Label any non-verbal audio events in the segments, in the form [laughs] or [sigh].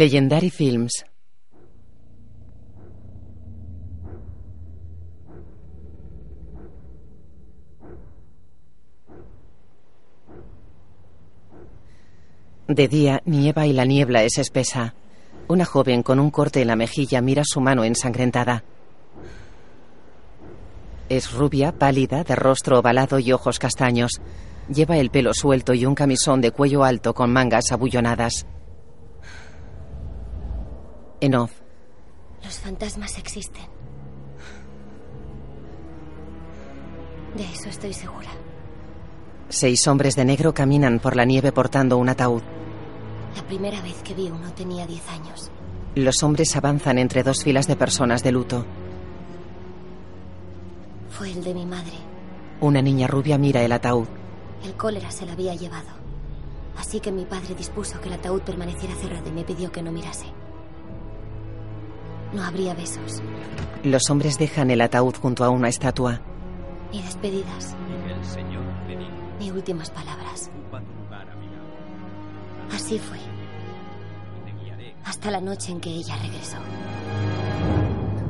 Legendary Films. De día nieva y la niebla es espesa. Una joven con un corte en la mejilla mira su mano ensangrentada. Es rubia, pálida, de rostro ovalado y ojos castaños. Lleva el pelo suelto y un camisón de cuello alto con mangas abullonadas. En off. Los fantasmas existen. De eso estoy segura. Seis hombres de negro caminan por la nieve portando un ataúd. La primera vez que vi uno tenía diez años. Los hombres avanzan entre dos filas de personas de luto. Fue el de mi madre. Una niña rubia mira el ataúd. El cólera se la había llevado. Así que mi padre dispuso que el ataúd permaneciera cerrado y me pidió que no mirase. No habría besos, Los hombres dejan el ataúd junto a una estatua. ni despedidas, ni últimas palabras. Así fue, hasta la noche en que ella regresó.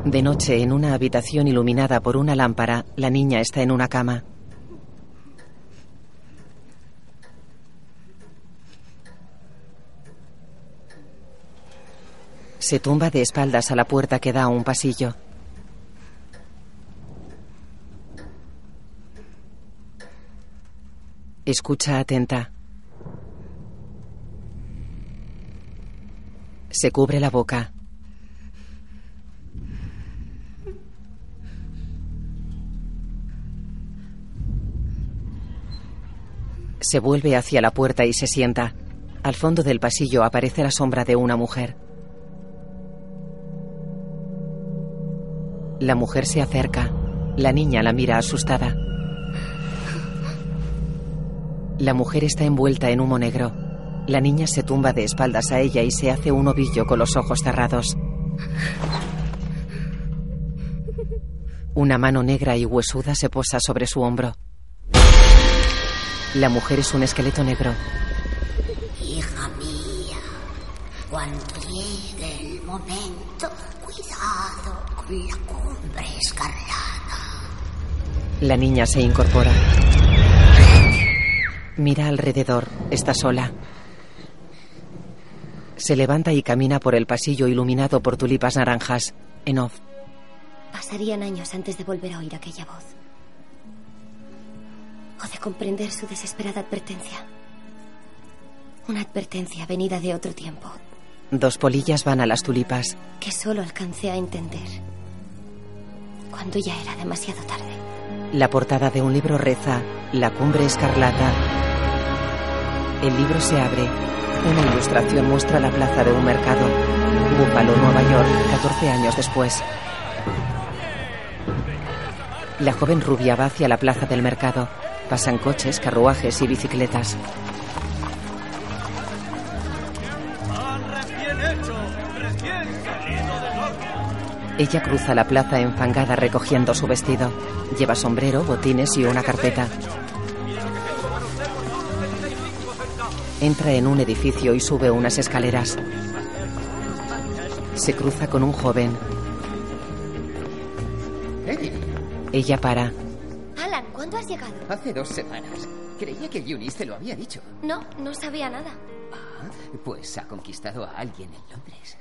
De noche, en una habitación iluminada por una lámpara, la niña está en una cama. Se tumba de espaldas a la puerta que da a un pasillo. Escucha atenta. Se cubre la boca. Se vuelve hacia la puerta y se sienta. Al fondo del pasillo aparece la sombra de una mujer. La mujer se acerca. La niña la mira asustada. La mujer está envuelta en humo negro. La niña se tumba de espaldas a ella y se hace un ovillo con los ojos cerrados. Una mano negra y huesuda se posa sobre su hombro. La mujer es un esqueleto negro. Hija mía, cuando llegue el momento, cuidado la cumbre escarlata. La niña se incorpora. Mira alrededor. Está sola. Se levanta y camina por el pasillo iluminado por tulipas naranjas. En off. Pasarían años antes de volver a oír aquella voz. O de comprender su desesperada advertencia. Una advertencia venida de otro tiempo, Dos polillas van a las tulipas. que solo alcancé a entender cuando ya era demasiado tarde. La portada de un libro reza La cumbre escarlata. El libro se abre. Una ilustración muestra la plaza de un mercado. Búfalo, Nueva York, 14 años después. La joven rubia va hacia la plaza del mercado. Pasan coches, carruajes y bicicletas. Ella cruza la plaza enfangada recogiendo su vestido. Lleva sombrero, botines y una carpeta. Entra en un edificio y sube unas escaleras. Se cruza con un joven. Ella para. Alan, ¿cuándo has llegado? Hace dos semanas. Creía que Eunice te lo había dicho. No, no sabía nada. Ah, pues ha conquistado a alguien en Londres.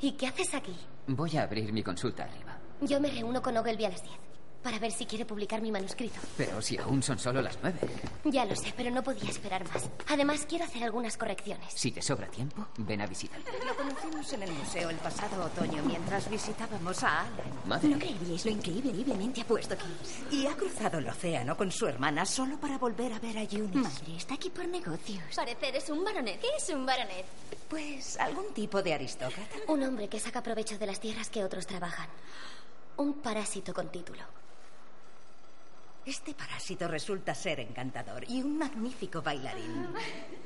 ¿Y qué haces aquí? Voy a abrir mi consulta arriba. Yo me reúno con Ogilvy a las 10 para ver si quiere publicar mi manuscrito. Pero si aún son solo las nueve. Ya lo sé, pero no podía esperar más. Además, quiero hacer algunas correcciones. Si te sobra tiempo, ven a visitarme. Lo conocimos en el museo el pasado otoño mientras visitábamos a Alan. Madre. No creeríais lo increíblemente apuesto que es. Y ha cruzado el océano con su hermana solo para volver a ver a Eunice. Madre, está aquí por negocios. Parecer es un baronet. ¿Qué es un baronet? Pues algún tipo de aristócrata. Un hombre que saca provecho de las tierras que otros trabajan. Un parásito con título. Este parásito resulta ser encantador y un magnífico bailarín.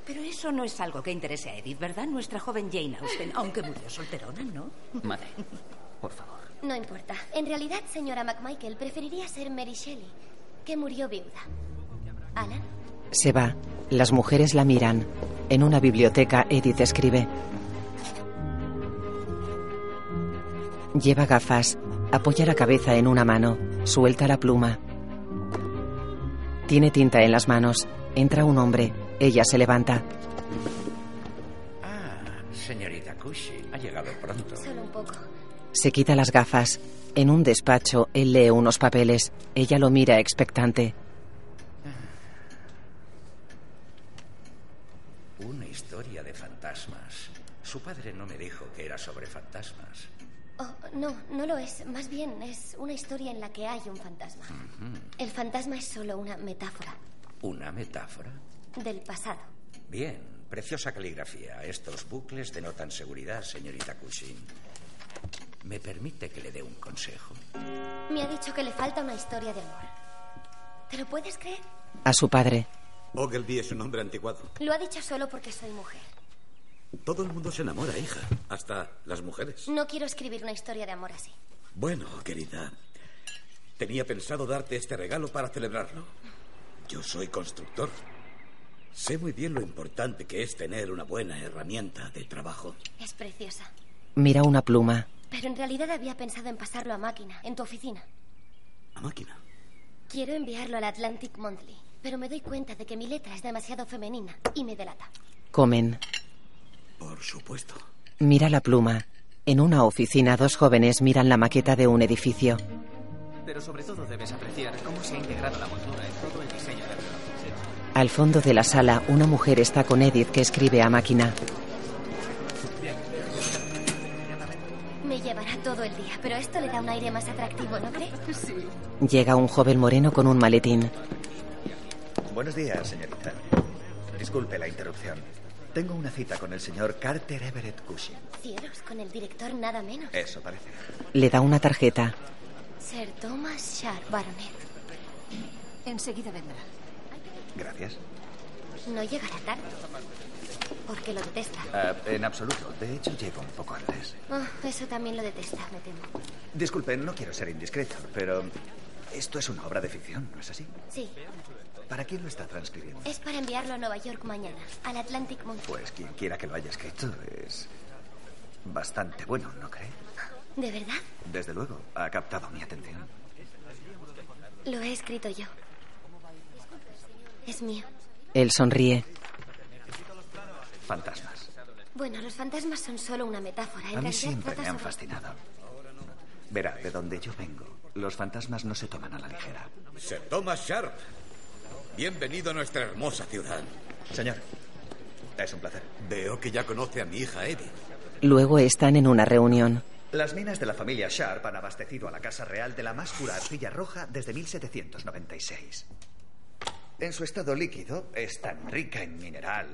Pero eso no es algo que interese a Edith, ¿verdad? Nuestra joven Jane Austen, aunque murió solterona, ¿no? Madre, por favor. No importa. En realidad, señora McMichael, preferiría ser Mary Shelley, que murió viuda. Alan, Se va. Las mujeres la miran. En una biblioteca, Edith escribe. Lleva gafas. Apoya la cabeza en una mano. Suelta la pluma. Tiene tinta en las manos. Entra un hombre. Ella se levanta. Ah, señorita Cushing, ha llegado pronto. Solo un poco. Se quita las gafas. En un despacho, él lee unos papeles. Ella lo mira expectante. Una historia de fantasmas. Su padre no me no, no lo es. Más bien es una historia en la que hay un fantasma. El fantasma es solo una metáfora ¿Una metáfora? del pasado. Bien, preciosa caligrafía. Estos bucles denotan seguridad, señorita Cushing. ¿Me permite que le dé un consejo? Me ha dicho que le falta una historia de amor. ¿Te lo puedes creer? A su padre. Ogilvy es un hombre anticuado. Lo ha dicho solo porque soy mujer. Todo el mundo se enamora, hija. Hasta las mujeres. No quiero escribir una historia de amor así. Bueno, querida. Tenía pensado darte este regalo para celebrarlo. Yo soy constructor. Sé muy bien lo importante que es tener una buena herramienta de trabajo. Es preciosa. Mira una pluma. Pero en realidad había pensado en pasarlo a máquina, en tu oficina. A máquina. Quiero enviarlo al Atlantic Monthly, pero me doy cuenta de que mi letra es demasiado femenina y me delata. Comen. Por supuesto. Mira la pluma. En una oficina, dos jóvenes miran la maqueta de un edificio. Pero sobre todo debes apreciar cómo se ha integrado la moldura en todo el diseño del reloj. Al fondo de la sala, una mujer está con Edith que escribe a máquina. Me llevará todo el día, pero esto le da un aire más atractivo, ¿no crees? Sí. Llega un joven moreno con un maletín. Buenos días, señorita. Disculpe la interrupción. Tengo una cita con el señor Carter Everett Cushing. Cielos, con el director nada menos. Eso parece. Le da una tarjeta. Sir Thomas Sharp, baronet. Enseguida vendrá. Gracias. No llegará tarde. Porque lo detesta. Ah, en absoluto. De hecho, llego un poco antes. Ah, eso también lo detesta, me temo. Disculpe, no quiero ser indiscreto, pero esto es una obra de ficción, ¿no es así? Sí, ¿Para quién lo está transcribiendo? es para enviarlo a Nueva York mañana, al Atlantic Monthly. Pues quien quiera que lo haya escrito es bastante bueno, ¿no cree? ¿De verdad? Desde luego, ha captado mi atención. Lo he escrito yo. Es mío. Él sonríe. Fantasmas. Bueno, los fantasmas son solo una metáfora. En A mí siempre me han sobre- fascinado. Verá, de donde yo vengo, los fantasmas no se toman a la ligera. Sir Thomas Sharp. Bienvenido a nuestra hermosa ciudad. Señor, es un placer. Veo que ya conoce a mi hija Edith. Luego están en una reunión. Las minas de la familia Sharp han abastecido a la Casa Real de la más pura arcilla roja desde 1796. En su estado líquido es tan rica en mineral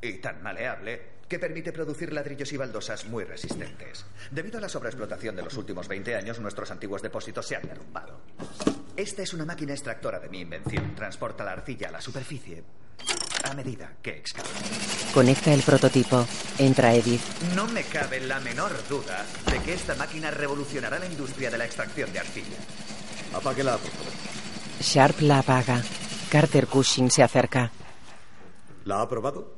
y tan maleable que permite producir ladrillos y baldosas muy resistentes. Debido a la sobreexplotación de los últimos 20 años, nuestros antiguos depósitos se han derrumbado. Esta es una máquina extractora de mi invención. Transporta la arcilla a la superficie a medida que excava. Conecta el prototipo. Entra Edith. No me cabe la menor duda de que esta máquina revolucionará la industria de la extracción de arcilla. Apáguela, por favor. Sharp la apaga. Carter Cushing se acerca. ¿La ha aprobado?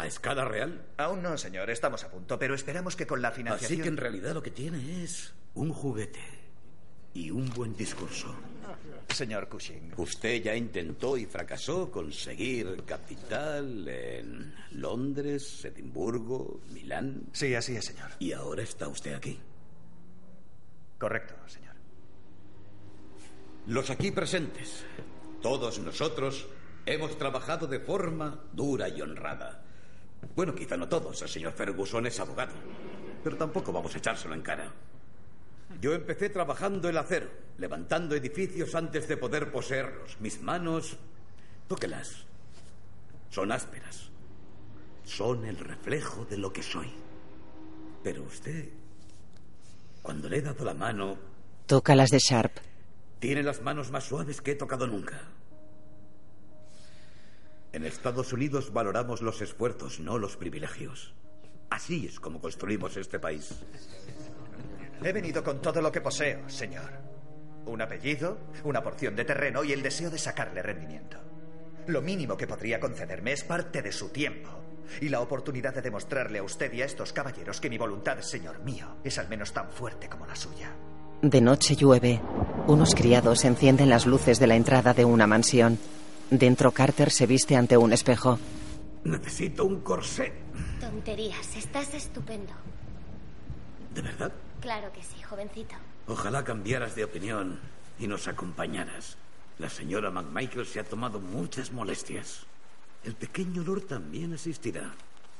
¿A escala real? Aún no, señor, estamos a punto, pero esperamos que con la financiación... Así que en realidad lo que tiene es un juguete y un buen discurso. Señor Cushing, Usted ya intentó y fracasó conseguir capital en Londres, Edimburgo, Milán. Sí, así es, señor. Y ahora está usted aquí. Correcto, señor. Los aquí presentes, todos nosotros, hemos trabajado de forma dura y honrada. Bueno, quizá no todos, el señor Ferguson es abogado, pero tampoco vamos a echárselo en cara. Yo empecé trabajando el acero, levantando edificios antes de poder poseerlos. Mis manos, tóquelas, son ásperas. Son el reflejo de lo que soy. Pero usted, cuando le he dado la mano, Toca las de Sharp. tiene las manos más suaves que he tocado nunca. En Estados Unidos valoramos los esfuerzos, no los privilegios. Así es como construimos este país. He venido con todo lo que poseo, señor. Un apellido, una porción de terreno y el deseo de sacarle rendimiento. Lo mínimo que podría concederme es parte de su tiempo. Y la oportunidad de demostrarle a usted y a estos caballeros que mi voluntad, señor mío, es al menos tan fuerte como la suya. De noche llueve. Unos criados encienden las luces de la entrada de una mansión. Dentro Carter se viste ante un espejo. Necesito un corsé. Tonterías, estás estupendo. ¿De verdad? Claro que sí, jovencito. Ojalá cambiaras de opinión y nos acompañaras. La señora McMichael se ha tomado muchas molestias. El pequeño Lord también asistirá.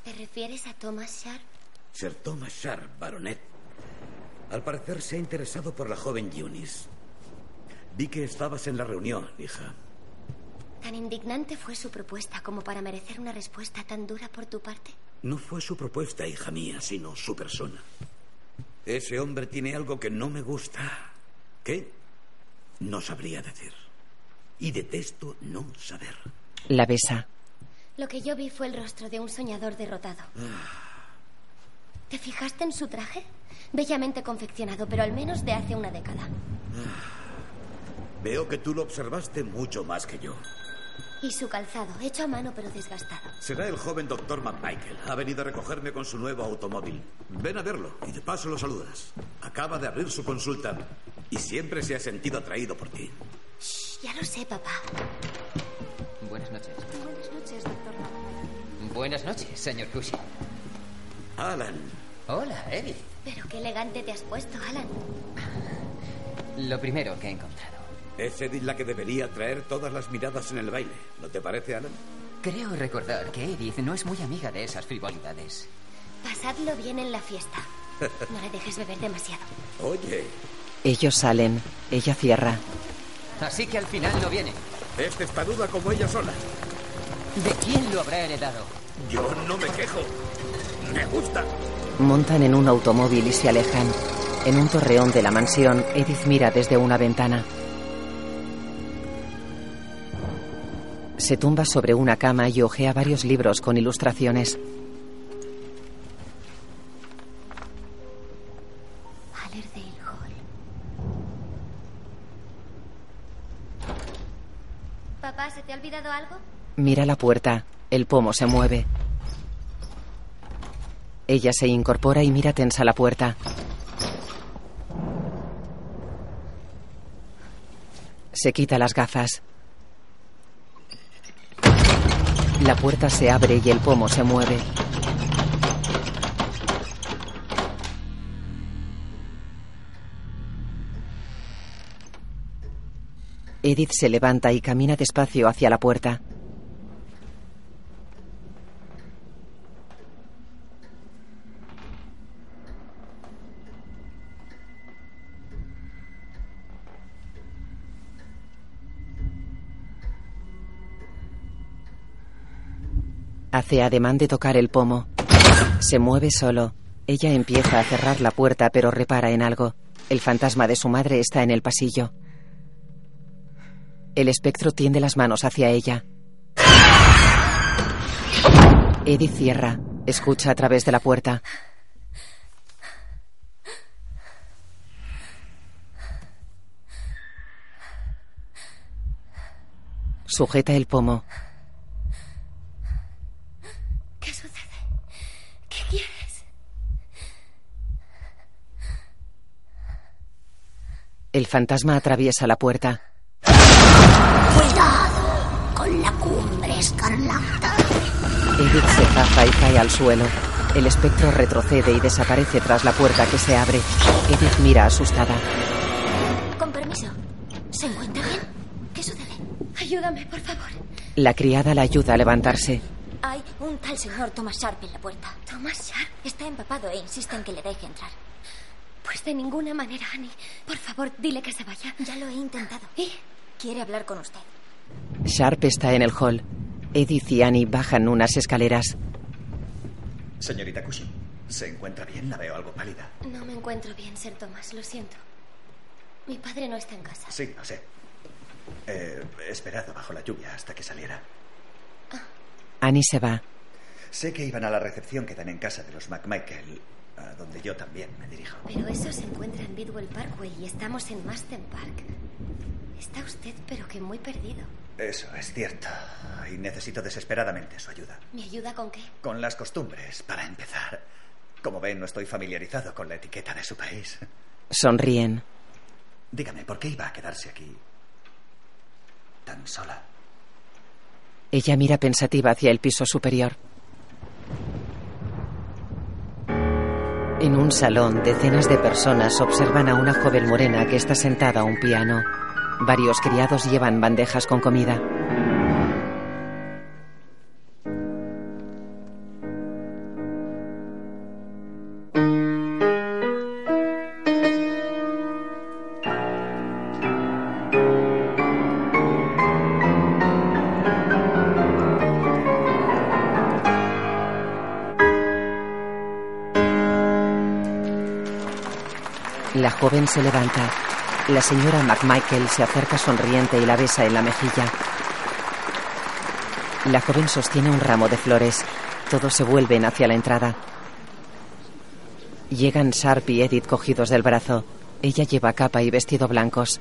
¿Te refieres a Thomas Sharp? Sir Thomas Sharp, baronet. Al parecer se ha interesado por la joven Eunice. Vi que estabas en la reunión, hija. ¿Tan indignante fue su propuesta como para merecer una respuesta tan dura por tu parte? No fue su propuesta, hija mía, sino su persona. Ese hombre tiene algo que no me gusta. ¿Qué? No sabría decir. Y detesto no saber. La besa. Lo que yo vi fue el rostro de un soñador derrotado. ¿Te fijaste en su traje? Bellamente confeccionado, pero al menos de hace una década. Veo que tú lo observaste mucho más que yo. Y su calzado, hecho a mano pero desgastado. Será el joven doctor McMichael. Ha venido a recogerme con su nuevo automóvil. Ven a verlo y de paso lo saludas. Acaba de abrir su consulta y siempre se ha sentido atraído por ti. Shh, ya lo sé, papá. Buenas noches. Buenas noches, doctor McMichael. Buenas noches, señor Cushing. Alan. Hola, Edith. Pero qué elegante te has puesto, Alan. Lo primero que he encontrado. Es Edith la que debería traer todas las miradas en el baile. ¿No te parece, Alan? Creo recordar que Edith no es muy amiga de esas frivolidades. Pasadlo bien en la fiesta. No le dejes beber demasiado. Oye, Ellos salen. Ella cierra. Así que al final no viene. es testaruda como ella sola. ¿De quién lo habrá heredado? Yo no me quejo. Me gusta. Montan en un automóvil y se alejan. En un torreón de la mansión, Edith mira desde una ventana. Se tumba sobre una cama y ojea varios libros con ilustraciones. Papá, ¿se te ha olvidado algo? Mira la puerta. El pomo se mueve. Ella se incorpora y mira tensa la puerta. Se quita las gafas. La puerta se abre y el pomo se mueve. Edith se levanta y camina despacio hacia la puerta. Hace ademán de tocar el pomo. Se mueve solo. Ella empieza a cerrar la puerta pero repara en algo. El fantasma de su madre está en el pasillo. El espectro tiende las manos hacia ella. Edith cierra. Escucha a través de la puerta. Sujeta el pomo. ¿Qué sucede? ¿Qué quieres? El fantasma atraviesa la puerta. Cuidado con la cumbre escarlata. Edith se zafa y cae al suelo. El espectro retrocede y desaparece tras la puerta que se abre. Edith mira asustada. Con permiso. ¿Se encuentra bien? ¿Qué sucede? Ayúdame, por favor. La criada la ayuda a levantarse. Hay un tal señor Thomas Sharp en la puerta. ¿Thomas Sharp? Está empapado e insiste en que le deje entrar. Pues de ninguna manera, Annie. Por favor, dile que se vaya. Ya lo he intentado. ¿Y? Quiere hablar con usted. Sharp está en el hall. Edith y Annie bajan unas escaleras. Señorita Cushing, ¿se encuentra bien? La veo algo pálida. No me encuentro bien, Sir Thomas. Lo siento. Mi padre no está en casa. Sí, lo sé. He esperado bajo la lluvia hasta que saliera. Annie se va. Sé que iban a la recepción que dan en casa de los McMichael, a donde yo también me dirijo. Pero eso se encuentra en Bidwell Parkway y estamos en Masten Park. Está usted, pero que muy perdido. Eso es cierto. Y necesito desesperadamente su ayuda. ¿Me ayuda con qué? Con las costumbres, para empezar. Como ven, no estoy familiarizado con la etiqueta de su país. Sonríen. Dígame, ¿por qué iba a quedarse aquí tan sola? Ella mira pensativa hacia el piso superior. En un salón, decenas de personas observan a una joven morena que está sentada a un piano. Varios criados llevan bandejas con comida. Joven se levanta. La señora McMichael se acerca sonriente y la besa en la mejilla. La joven sostiene un ramo de flores. Todos se vuelven hacia la entrada. Llegan Sharp y Edith cogidos del brazo. Ella lleva capa y vestido blancos.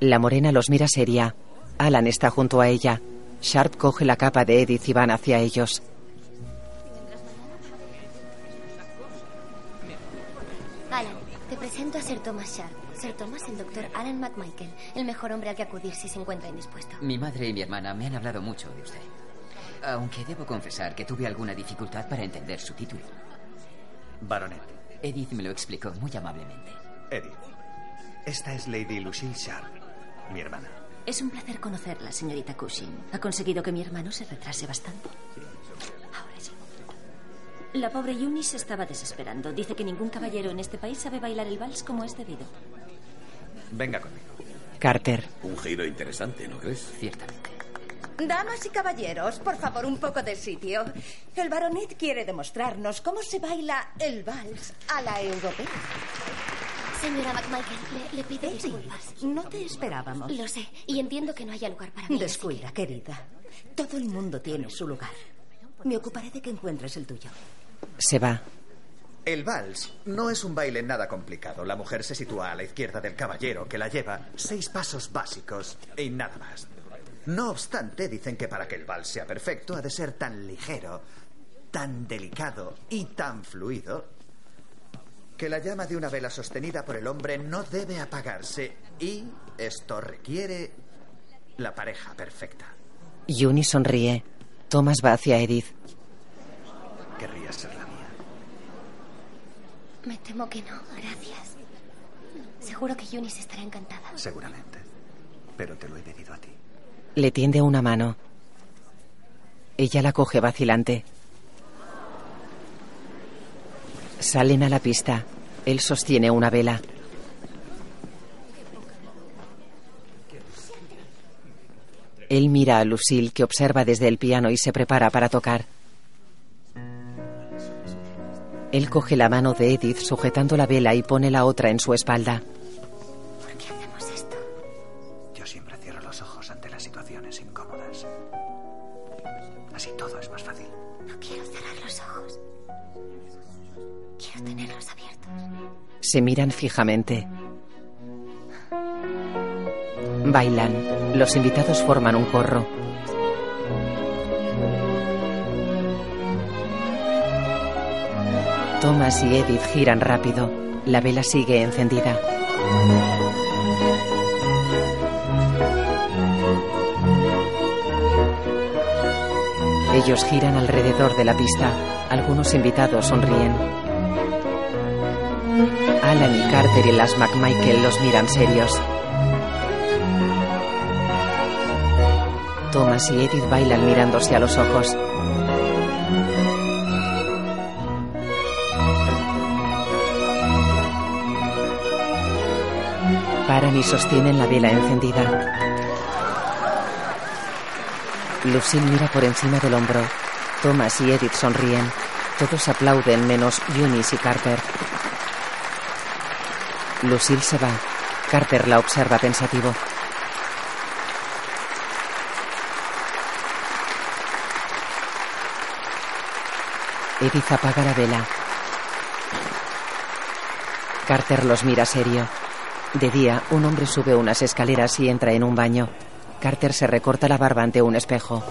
La morena los mira seria. Alan está junto a ella. Sharp coge la capa de Edith y van hacia ellos. Presento a Sir Thomas Sharp. Sir Thomas, el doctor Alan McMichael, el mejor hombre al que acudir si se encuentra indispuesto. Mi madre y mi hermana me han hablado mucho de usted. Aunque debo confesar que tuve alguna dificultad para entender su título. Baronet. Edith me lo explicó muy amablemente. Edith. Esta es Lady Lucille Sharp, mi hermana. Es un placer conocerla, señorita Cushing. Ha conseguido que mi hermano se retrase bastante. Sí. La pobre Eunice estaba desesperando. Dice que ningún caballero en este país sabe bailar el vals como es debido. Venga conmigo. Carter. Un giro interesante, ¿no crees? Ciertamente. Damas y caballeros, por favor, un poco de sitio. El baronet quiere demostrarnos cómo se baila el vals a la europea. Señora McMichael, le, le pido Edith, disculpas. no te esperábamos. Lo sé, y entiendo que no haya lugar para mí. Descuida, querida. Todo el mundo tiene su lugar. Me ocuparé de que encuentres el tuyo. Se va. El vals no es un baile nada complicado. La mujer se sitúa a la izquierda del caballero, que la lleva seis pasos básicos y nada más. No obstante, dicen que para que el vals sea perfecto ha de ser tan ligero, tan delicado y tan fluido que la llama de una vela sostenida por el hombre no debe apagarse y esto requiere la pareja perfecta. Juni sonríe. Thomas va hacia Edith. Querría ser la mía. Me temo que no, gracias. Seguro que Eunice estará encantada. Seguramente. Pero te lo he pedido a ti. Le tiende una mano. Ella la coge vacilante. Salen a la pista. Él sostiene una vela. Él mira a Lucille que observa desde el piano y se prepara para tocar. Él coge la mano de Edith sujetando la vela y pone la otra en su espalda. ¿Por qué hacemos esto? Yo siempre cierro los ojos ante las situaciones incómodas. Así todo es más fácil. No quiero cerrar los ojos. Quiero tenerlos abiertos. Se miran fijamente. Bailan. Los invitados forman un corro. Thomas y Edith giran rápido. La vela sigue encendida. Ellos giran alrededor de la pista. Algunos invitados sonríen. Alan y Carter y las McMichael los miran serios. Thomas y Edith bailan mirándose a los ojos. Paran y sostienen la vela encendida. Lucille mira por encima del hombro. Thomas y Edith sonríen. Todos aplauden menos Eunice y Carter. Lucille se va. Carter la observa pensativo. Edith apaga la vela. Carter los mira serio. De día, un hombre sube unas escaleras y entra en un baño. Carter se recorta la barba ante un espejo.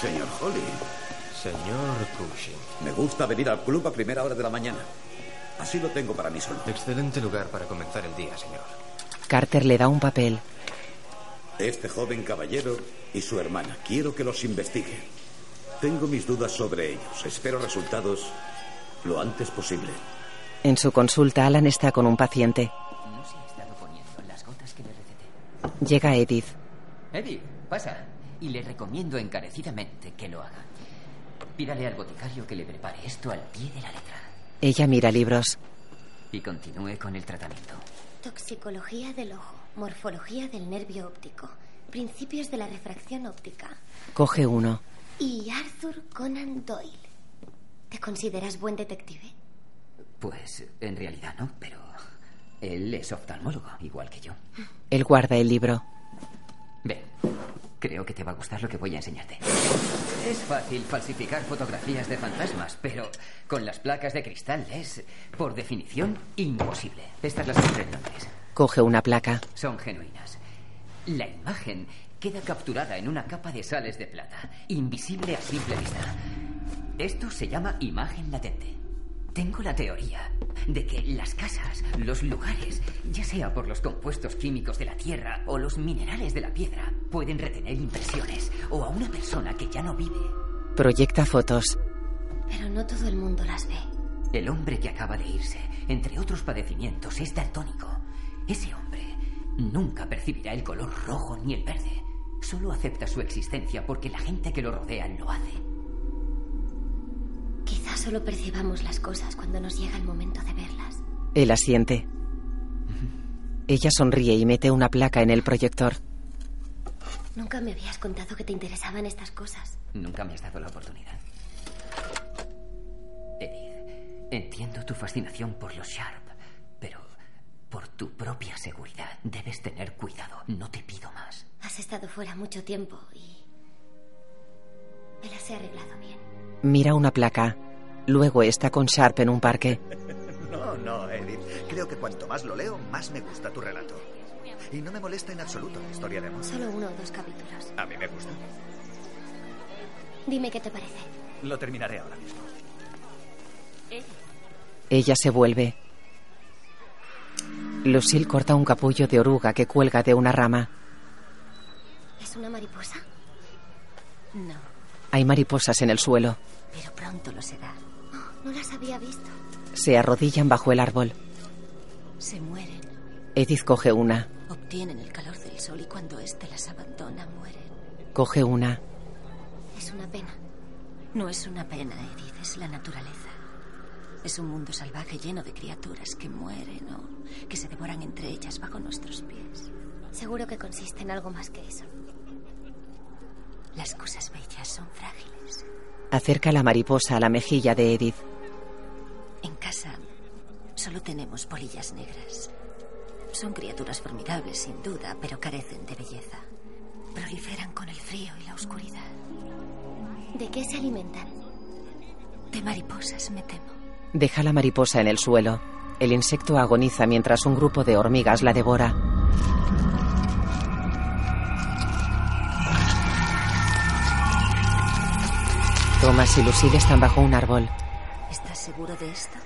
Señor Holly. Señor Cushing. Me gusta venir al club a primera hora de la mañana. Así lo tengo para mí solo. Excelente lugar para comenzar el día, señor. Carter le da un papel. Este joven caballero y su hermana. Quiero que los investigue. Tengo mis dudas sobre ellos. Espero resultados lo antes posible. En su consulta, Alan está con un paciente. No se ha estado poniendo las gotas que le receté. Llega Edith. Eddie, pasa. Y le recomiendo encarecidamente que lo haga. Pídale al boticario que le prepare esto al pie de la letra. Ella mira libros. Y continúe con el tratamiento. Toxicología del ojo, morfología del nervio óptico, principios de la refracción óptica. Coge uno. Y Arthur Conan Doyle. ¿Te consideras buen detective? Pues en realidad no, pero él es oftalmólogo, igual que yo. Él guarda el libro. Ven, creo que te va a gustar lo que voy a enseñarte. Es fácil falsificar fotografías de fantasmas, pero con las placas de cristal es, por definición, imposible. Estas las encontré. Coge una placa. Son genuinas. La imagen queda capturada en una capa de sales de plata, invisible a simple vista. Esto se llama imagen latente. Tengo la teoría de que las casas, los lugares, ya sea por los compuestos químicos de la tierra o los minerales de la piedra, pueden retener impresiones o a una persona que ya no vive. Proyecta fotos. Pero no todo el mundo las ve. El hombre que acaba de irse, entre otros padecimientos, es daltónico. Ese hombre nunca percibirá el color rojo ni el verde. Solo acepta su existencia porque la gente que lo rodea lo hace. Quizás solo percibamos las cosas cuando nos llega el momento de verlas. Él asiente. Ella sonríe y mete una placa en el proyector. Nunca me habías contado que te interesaban estas cosas. Nunca me has dado la oportunidad. Edith, entiendo tu fascinación por los Sharp, pero por tu propia seguridad debes tener cuidado. No te pido más. Has estado fuera mucho tiempo y... Me las he arreglado bien. Mira una placa. Luego está con Sharp en un parque. [laughs] No, no, Edith. Creo que cuanto más lo leo, más me gusta tu relato. Y no me molesta en absoluto la historia de amor. Solo uno o dos capítulos. A mí me gusta. Dime qué te parece. Lo terminaré ahora mismo. Ella se vuelve. Lucille corta un capullo de oruga que cuelga de una rama. ¿Es una mariposa? No, Hay mariposas en el suelo. pero pronto lo será. No las había visto. Se arrodillan bajo el árbol. Se mueren, Edith coge una. obtienen el calor del sol y cuando éste las abandona mueren. Coge una. Es una pena. No es una pena, Edith, es la naturaleza. Es un mundo salvaje lleno de criaturas que mueren o que se devoran entre ellas bajo nuestros pies. Seguro que consiste en algo más que eso. Las cosas bellas son frágiles. Acerca la mariposa a la mejilla de Edith. En casa solo tenemos polillas negras. Son criaturas formidables, sin duda, pero carecen de belleza. Proliferan con el frío y la oscuridad. ¿De qué se alimentan? De mariposas, me temo. Deja la mariposa en el suelo. El insecto agoniza mientras un grupo de hormigas la devora. Thomas y Lucille están bajo un árbol. ¿Estás seguro de esto?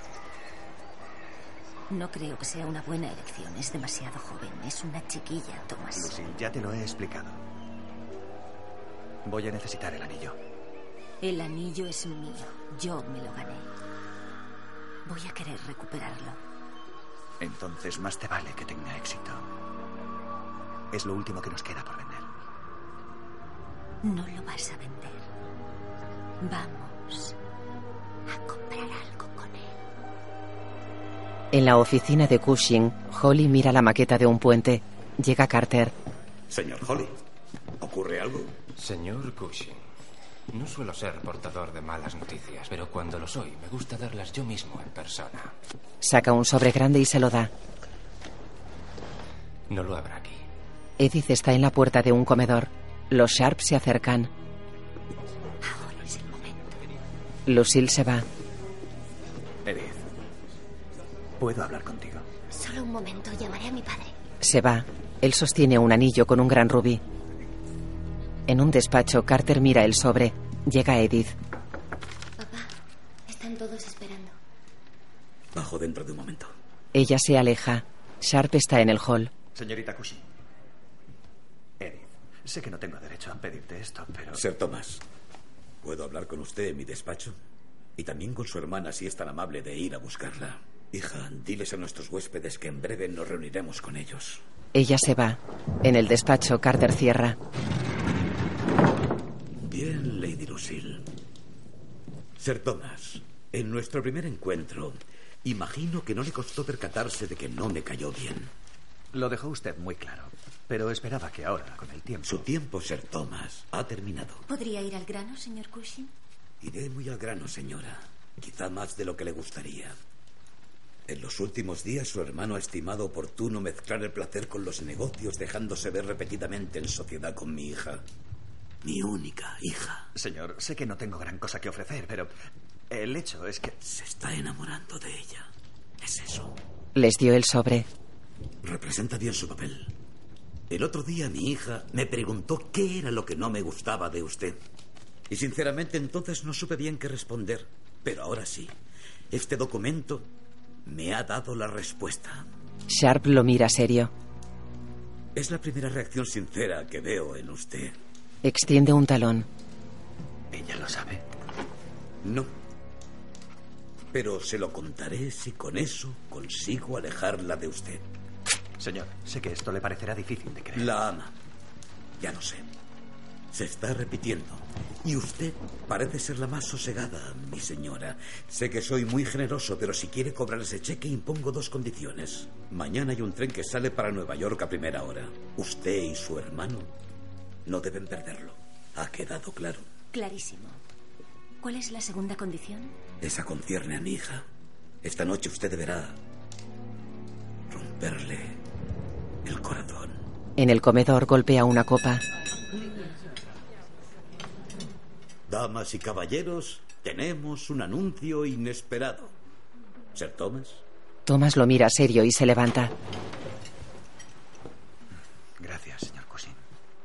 No creo que sea una buena elección. Es demasiado joven. Es una chiquilla, Thomas. Lucille, ya te lo he explicado. Voy a necesitar el anillo. El anillo es mío. Yo me lo gané. Voy a querer recuperarlo. Entonces más te vale que tenga éxito. Es lo último que nos queda por vender. No lo vas a vender. Vamos a comprar algo con él. En la oficina de Cushing, Holly mira la maqueta de un puente. Llega Carter. Señor Holly, ¿ocurre algo? Señor Cushing, no suelo ser portador de malas noticias, pero cuando lo soy, me gusta darlas yo mismo en persona. Saca un sobre grande y se lo da. No lo habrá aquí. Edith está en la puerta de un comedor. Los Sharp se acercan. Lucille se va. Edith. ¿Puedo hablar contigo? Solo un momento, llamaré a mi padre. Se va. Él sostiene un anillo con un gran rubí. En un despacho, Carter mira el sobre. Llega Edith. Papá, están todos esperando. Bajo dentro de un momento. Ella se aleja. Sharp está en el hall. Señorita Cushing. Edith, sé que no tengo derecho a pedirte esto, pero... Sir Thomas, ¿puedo hablar con usted en mi despacho? Y también con su hermana, si es tan amable de ir a buscarla. Hija, diles a nuestros huéspedes que en breve nos reuniremos con ellos. Ella se va. En el despacho, Carter cierra. Bien, Lady Lucille. Sir Thomas, en nuestro primer encuentro, imagino que no le costó percatarse de que no me cayó bien. Lo dejó usted muy claro, pero esperaba que ahora, con el tiempo... Su tiempo, Sir Thomas, ha terminado. ¿Podría ir al grano, señor Cushing? Iré muy al grano, señora. Quizá más de lo que le gustaría. En los últimos días su hermano ha estimado oportuno mezclar el placer con los negocios, dejándose ver repetidamente en sociedad con mi hija. Mi única hija. Señor, sé que no tengo gran cosa que ofrecer, pero el hecho es que... Se está enamorando de ella. Es eso. Les dio el sobre. Representa bien su papel. El otro día mi hija me preguntó qué era lo que no me gustaba de usted. Y sinceramente entonces no supe bien qué responder. Pero ahora sí. Este documento me ha dado la respuesta. Sharp lo mira serio. Es la primera reacción sincera que veo en usted. Extiende un talón. ¿Ella lo sabe? No. Pero se lo contaré si con eso consigo alejarla de usted. Señor, sé que esto le parecerá difícil de creer. La ama. Ya lo sé. Se está repitiendo. Y usted parece ser la más sosegada, mi señora. Sé que soy muy generoso, pero si quiere cobrar ese cheque impongo dos condiciones. Mañana hay un tren que sale para Nueva York a primera hora. Usted y su hermano no deben perderlo. ¿Ha quedado claro? Clarísimo. ¿Cuál es la segunda condición? Esa concierne a mi hija. Esta noche usted deberá romperle el corazón. En el comedor golpea una copa. Damas y caballeros, tenemos un anuncio inesperado. ¿Sir Thomas? Thomas lo mira serio y se levanta. Gracias, señor Cushing.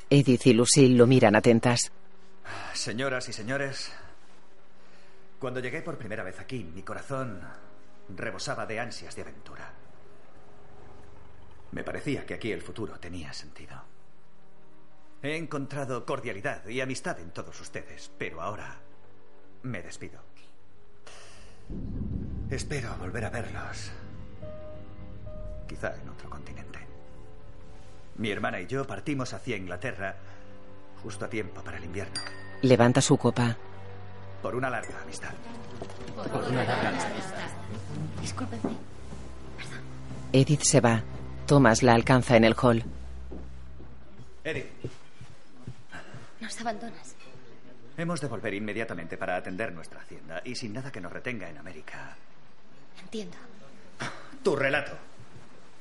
Edith y Lucille lo miran atentas. Señoras y señores, cuando llegué por primera vez aquí, mi corazón rebosaba de ansias de aventura. Me parecía que aquí el futuro tenía sentido. He encontrado cordialidad y amistad en todos ustedes, pero ahora me despido. Espero volver a verlos. Quizá en otro continente. Mi hermana y yo partimos hacia Inglaterra justo a tiempo para el invierno. Levanta su copa. Por una larga amistad. Por, una larga amistad. Discúlpenme. Edith se va. Thomas la alcanza en el hall. Edith. Nos abandonas. Hemos de volver inmediatamente para atender nuestra hacienda y sin nada que nos retenga en América. Entiendo. Tu relato.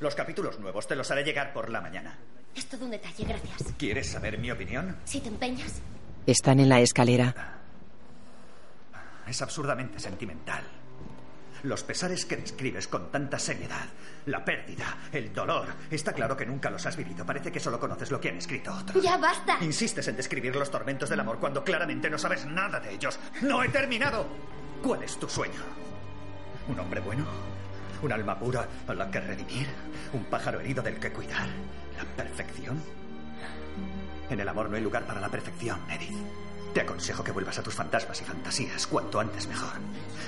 Los capítulos nuevos te los haré llegar por la mañana. Es todo un detalle, gracias. ¿Quieres saber mi opinión? Si te empeñas. Están en la escalera. Es absurdamente sentimental. Los pesares que describes con tanta seriedad, la pérdida, el dolor, está claro que nunca los has vivido. Parece que solo conoces lo que han escrito otros. ¡Ya basta! Insistes en describir los tormentos del amor cuando claramente no sabes nada de ellos. ¡No he terminado! ¿Cuál es tu sueño? ¿Un hombre bueno? ¿Un alma pura a la que redimir? ¿Un pájaro herido del que cuidar? ¿La perfección? En el amor no hay lugar para la perfección, Edith. Te aconsejo que vuelvas a tus fantasmas y fantasías cuanto antes mejor.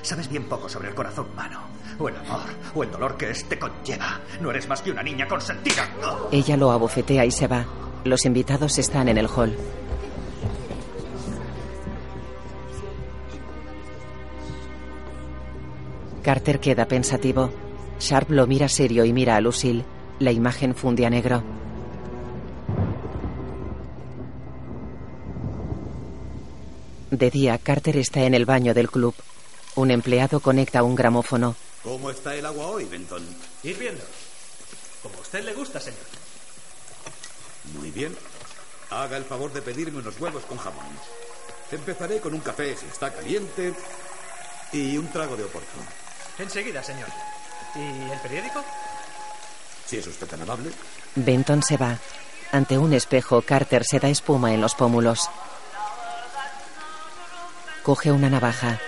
Sabes bien poco sobre el corazón humano, o el amor, o el dolor que éste conlleva. No eres más que una niña consentida. Ella lo abofetea y se va. Los invitados están en el hall. Carter queda pensativo. Sharp lo mira serio y mira a Lucille. La imagen funde a negro. De día, Carter está en el baño del club. Un empleado conecta un gramófono. ¿Cómo está el agua hoy, Benton? Hirviendo. Como a usted le gusta, señor. Muy bien. Haga el favor de pedirme unos huevos con jamón. Empezaré con un café si está caliente y un trago de oporto. Enseguida, señor. ¿Y el periódico? Si es usted tan amable. Benton se va. Ante un espejo, Carter se da espuma en los pómulos. Coge una navaja.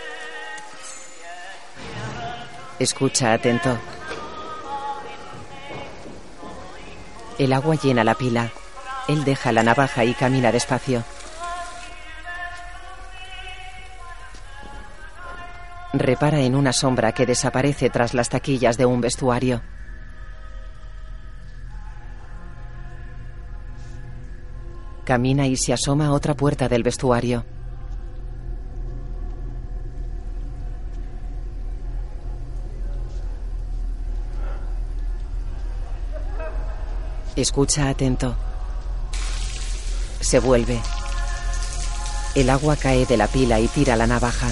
Escucha atento. El agua llena la pila. Él deja la navaja y camina despacio. Repara en una sombra que desaparece tras las taquillas de un vestuario. Camina y se asoma a otra puerta del vestuario. Escucha atento. Se vuelve. El agua cae de la pila y tira la navaja.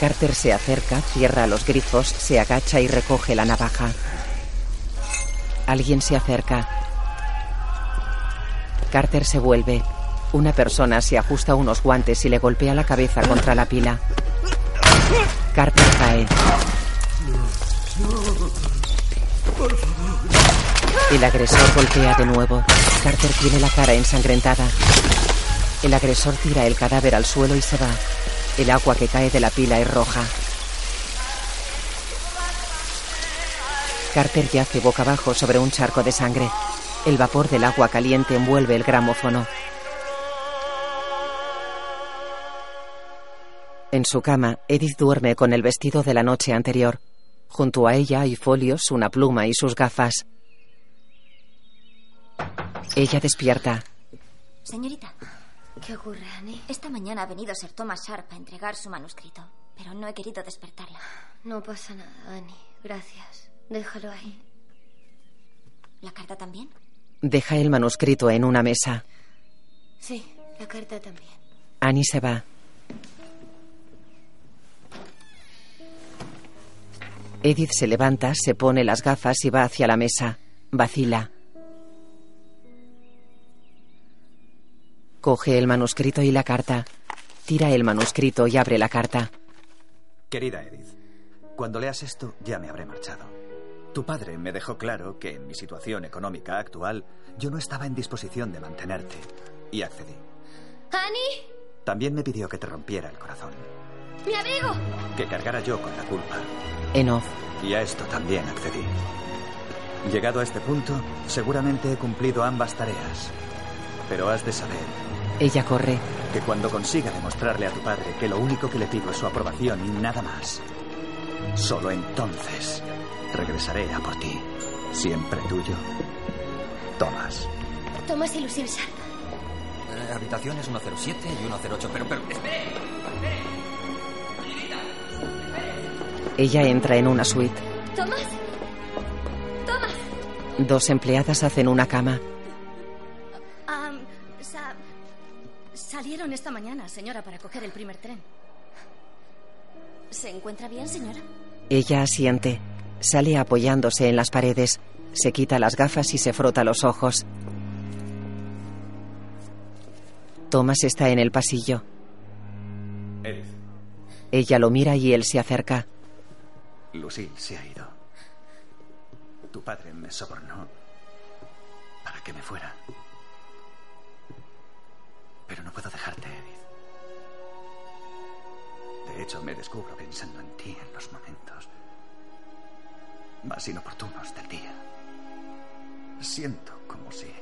Carter se acerca, cierra los grifos, se agacha y recoge la navaja. Alguien se acerca. Carter se vuelve. Una persona se ajusta unos guantes y le golpea la cabeza contra la pila. Carter cae. El agresor golpea de nuevo. Carter tiene la cara ensangrentada. El agresor tira el cadáver al suelo y se va. El agua que cae de la pila es roja. Carter yace boca abajo sobre un charco de sangre. El vapor del agua caliente envuelve el gramófono. En su cama, Edith duerme con el vestido de la noche anterior. Junto a ella hay folios, una pluma y sus gafas. Ella despierta. Señorita, ¿Qué ocurre, Annie? esta mañana ha venido Sir Thomas Sharp a entregar su manuscrito, pero no he querido despertarla. No pasa nada, Annie. Gracias. Déjalo ahí. ¿La carta también? Deja el manuscrito en una mesa. Sí, la carta también. Annie se va. Edith se levanta, se pone las gafas y va hacia la mesa. Vacila. Coge el manuscrito y la carta. Tira el manuscrito y abre la carta. Querida Edith, cuando leas esto ya me habré marchado. Tu padre me dejó claro que en mi situación económica actual yo no estaba en disposición de mantenerte y accedí. ¡Annie! También me pidió que te rompiera el corazón, ¡Mi amigo! que cargara yo con la culpa. En off. Y a esto también accedí. Llegado a este punto, seguramente he cumplido ambas tareas. Pero has de saber Ella corre. que cuando consiga demostrarle a tu padre que lo único que le pido es su aprobación y nada más, solo entonces regresaré a por ti. Siempre tuyo, Tomás. Thomas y Lucille Sharp. Eh, habitaciones 107 y 108, pero, pero, espere. Ella entra en una suite. ¿Thomas? ¡Thomas! Dos empleadas hacen una cama. Am, sa- salieron esta mañana, señora, para coger el primer tren. ¿Se encuentra bien, señora? Ella asiente. Sale apoyándose en las paredes. Se quita las gafas y se frota los ojos. Thomas está en el pasillo. Edith, Ella lo mira y él se acerca. Lucille se ha ido. Tu padre me sobornó para que me fuera. Pero no puedo dejarte, Edith. De hecho, me descubro pensando en ti en los momentos más inoportunos del día. Siento como si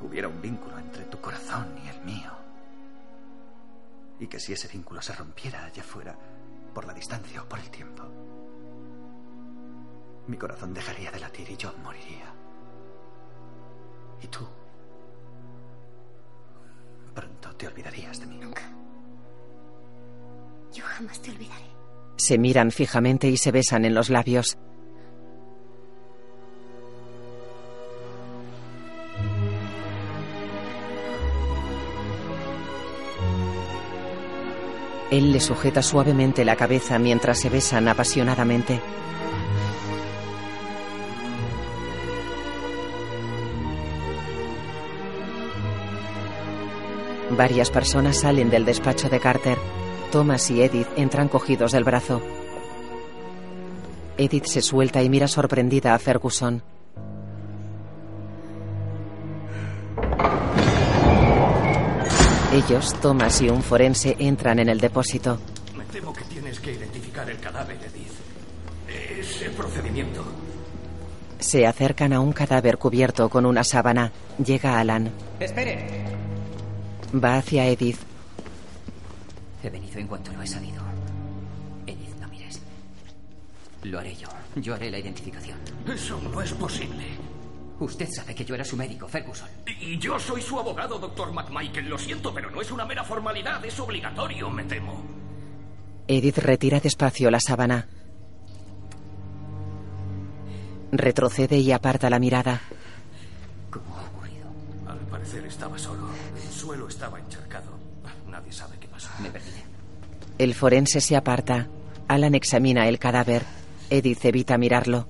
hubiera un vínculo entre tu corazón y el mío. Y que si ese vínculo se rompiera, ya fuera por la distancia o por el tiempo, mi corazón dejaría de latir y yo moriría. Y tú pronto te olvidarías de mí. Nunca. Yo jamás te olvidaré. Se miran fijamente y se besan en los labios. Él le sujeta suavemente la cabeza mientras se besan apasionadamente. Varias personas salen del despacho de Carter. Thomas y Edith entran cogidos del brazo. Edith se suelta y mira sorprendida a Ferguson. Ellos, Thomas y un forense, entran en el depósito. Me temo que tienes que identificar el cadáver, Edith. Es el procedimiento. Se acercan a un cadáver cubierto con una sábana. Llega Alan. Esperen. Va hacia Edith. He venido en cuanto lo he sabido. Edith, no mires. Lo haré yo. Yo haré la identificación. Eso no es posible. Usted sabe que yo era su médico, Ferguson. Y yo soy su abogado, doctor McMichael. Lo siento, pero no es una mera formalidad. Es obligatorio, me temo. Edith retira despacio la sábana. Retrocede y aparta la mirada. ¿Cómo ha ocurrido? Al parecer estaba solo. El suelo estaba encharcado. Nadie sabe qué pasó. Me perdí. El forense se aparta. Alan examina el cadáver. Edith evita mirarlo.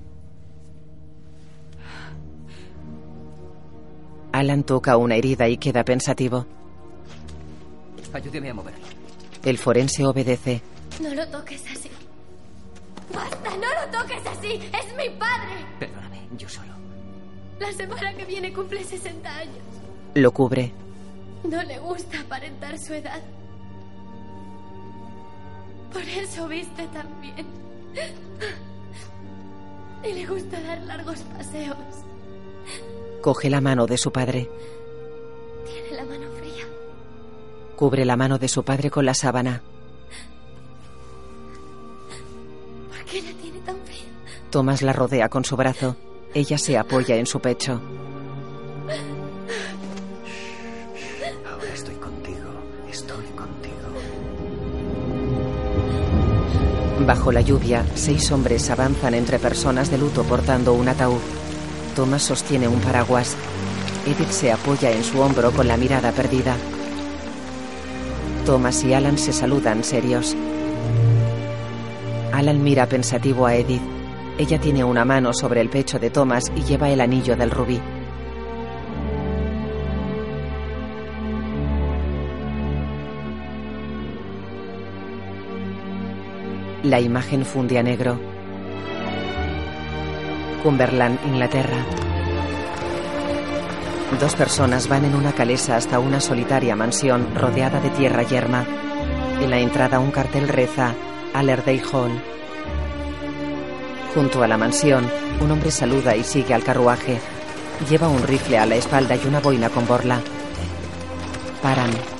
Alan toca una herida y queda pensativo. Ayúdeme a moverlo. El forense obedece. No lo toques así. ¡Basta! ¡No lo toques así! ¡Es mi padre! Perdóname, yo solo. La semana que viene cumple 60 años. Lo cubre. No le gusta aparentar su edad. Por eso viste tan bien. Y le gusta dar largos paseos. Coge la mano de su padre. Tiene la mano fría. Cubre la mano de su padre con la sábana. ¿Por qué la tiene tan fría? Thomas la rodea con su brazo. Ella se apoya en su pecho. Bajo la lluvia, seis hombres avanzan entre personas de luto portando un ataúd. Thomas sostiene un paraguas. Edith se apoya en su hombro con la mirada perdida. Thomas y Alan se saludan serios. Alan mira pensativo a Edith. Ella tiene una mano sobre el pecho de Thomas y lleva el anillo del rubí. La imagen funde a negro. Cumberland, Inglaterra. Dos personas van en una calesa hasta una solitaria mansión rodeada de tierra yerma. En la entrada un cartel reza Allerday Hall. Junto a la mansión, un hombre saluda y sigue al carruaje. Lleva un rifle a la espalda y una boina con borla. Paran.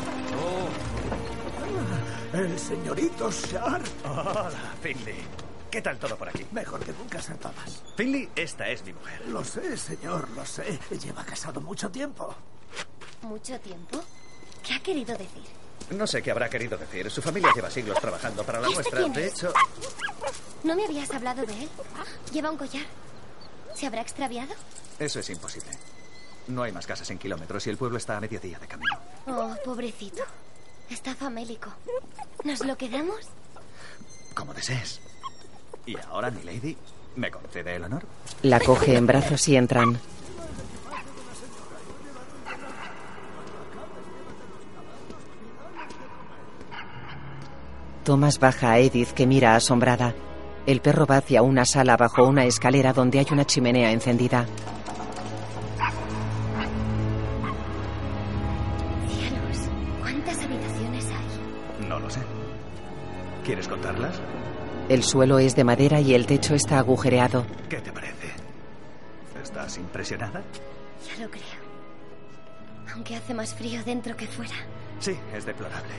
El señorito Sharp. Hola, Finley. ¿Qué tal todo por aquí? Mejor que nunca, Sir Thomas. Finley, esta es mi mujer. Lo sé, señor, lo sé. Lleva casado mucho tiempo. ¿Mucho tiempo? ¿Qué ha querido decir? No sé qué habrá querido decir. Su familia lleva siglos trabajando para la ¿Y este nuestra. quién De hecho, ¿No me habías hablado de él? Lleva un collar. ¿Se habrá extraviado? eso es imposible. No hay más casas en kilómetros y el pueblo está a mediodía de camino. Oh, pobrecito. Está famélico. ¿Nos lo quedamos? Como desees. Y ahora, mi lady, ¿me concede el honor? La coge en brazos y entran. Thomas baja a Edith que mira asombrada. El perro va hacia una sala bajo una escalera donde hay una chimenea encendida. ¿Quieres contarlas? El suelo es de madera y el techo está agujereado. ¿Qué te parece? ¿Estás impresionada? Ya lo creo. Aunque hace más frío dentro que fuera. Sí, es deplorable.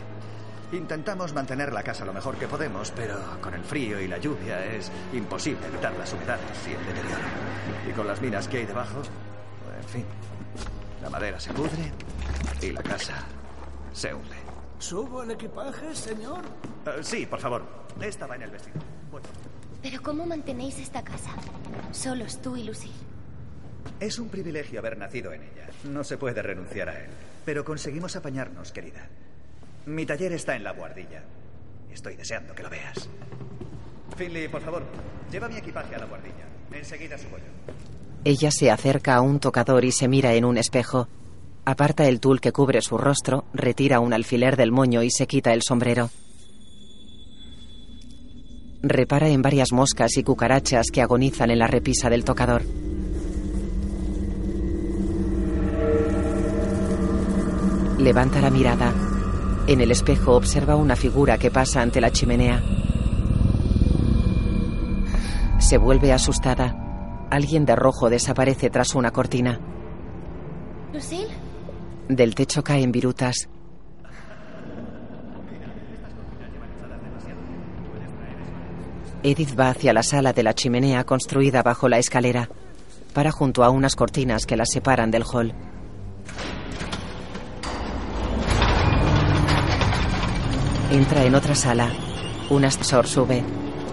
Intentamos mantener la casa lo mejor que podemos, pero con el frío y la lluvia es imposible evitar las humedades y el deterioro. Y con las minas que hay debajo, en fin, la madera se pudre y la casa se hunde. ¿Subo el equipaje, señor? Eh, sí, por favor. Estaba en el vestido. Voy. Pero ¿cómo mantenéis esta casa? Solos tú y Lucille. Es un privilegio haber nacido en ella. No se puede renunciar a él. Pero conseguimos apañarnos, querida. Mi taller está en la guardilla. Estoy deseando que lo veas. Finley, por favor, lleva mi equipaje a la guardilla. Enseguida subo yo. Ella se acerca a un tocador y se mira en un espejo. Aparta el tul que cubre su rostro, retira un alfiler del moño y se quita el sombrero. Repara en varias moscas y cucarachas que agonizan en la repisa del tocador. Levanta la mirada. En el espejo observa una figura que pasa ante la chimenea. Se vuelve asustada. Alguien de rojo desaparece tras una cortina. ¿Lucille? Del techo caen virutas. Edith va hacia la sala de la chimenea construida bajo la escalera. Para junto a unas cortinas que la separan del hall. Entra en otra sala. Un ascensor sube.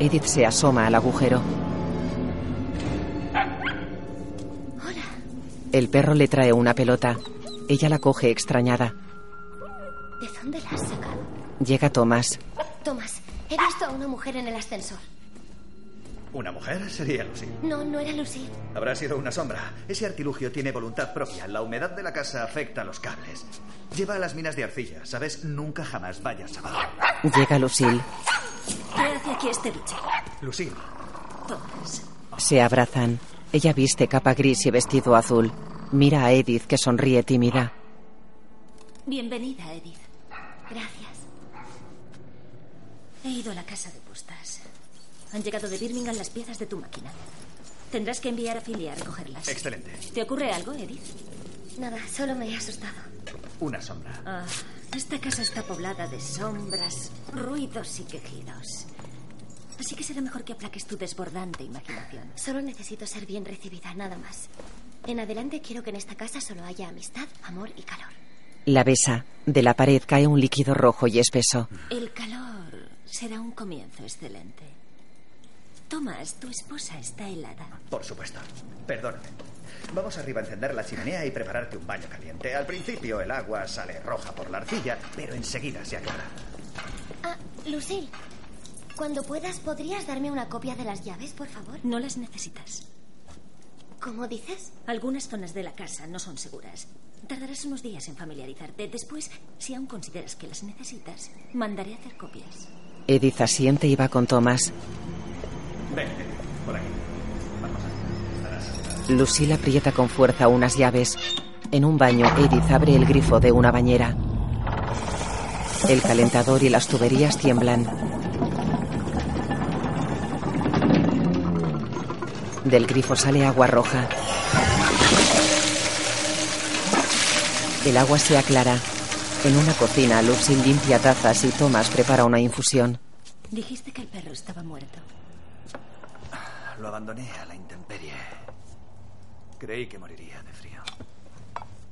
Edith se asoma al agujero. El perro le trae una pelota. Ella la coge extrañada. ¿De dónde la has sacado? Llega Thomas. Tomás, he visto a una mujer en el ascensor. ¿Una mujer? Sería Lucy. No, no era Lucille. Habrá sido una sombra. Ese artilugio tiene voluntad propia. La humedad de la casa afecta a los cables. Lleva a las minas de arcilla, ¿sabes? Nunca jamás vayas abajo. Llega Lucille. ¿Qué hace aquí este bicho? Lucille. Thomas. Se abrazan. Ella viste capa gris y vestido azul. Mira a Edith que sonríe tímida. Bienvenida, Edith. Gracias. He ido a la casa de postas. Han llegado de Birmingham las piezas de tu máquina. Tendrás que enviar a Philly a recogerlas. Excelente. ¿Te ocurre algo, Edith? Nada, solo me he asustado. Una sombra. Ah, esta casa está poblada de sombras, ruidos y quejidos. Así que será mejor que aplaques tu desbordante imaginación. Solo necesito ser bien recibida, nada más. En adelante quiero que en esta casa solo haya amistad, amor y calor. La besa. De la pared cae un líquido rojo y espeso. El calor será un comienzo excelente. Tomás, tu esposa está helada. Por supuesto. Perdóname. Vamos arriba a encender la chimenea y prepararte un baño caliente. Al principio el agua sale roja por la arcilla, pero enseguida se aclara. Ah, Lucille. Cuando puedas, ¿podrías darme una copia de las llaves, por favor? No las necesitas. ¿Cómo dices? Algunas zonas de la casa no son seguras. Tardarás unos días en familiarizarte. Después, si aún consideras que las necesitas, mandaré a hacer copias. Edith asiente y va con Thomas. Ven, ven, por aquí. Vamos a... Lucille aprieta con fuerza unas llaves. En un baño, Edith abre el grifo de una bañera. El calentador y las tuberías tiemblan. Del grifo sale agua roja. El agua se aclara. En una cocina, Lucille limpia tazas y Thomas prepara una infusión. Dijiste que el perro estaba muerto. Lo abandoné a la intemperie. Creí que moriría de frío.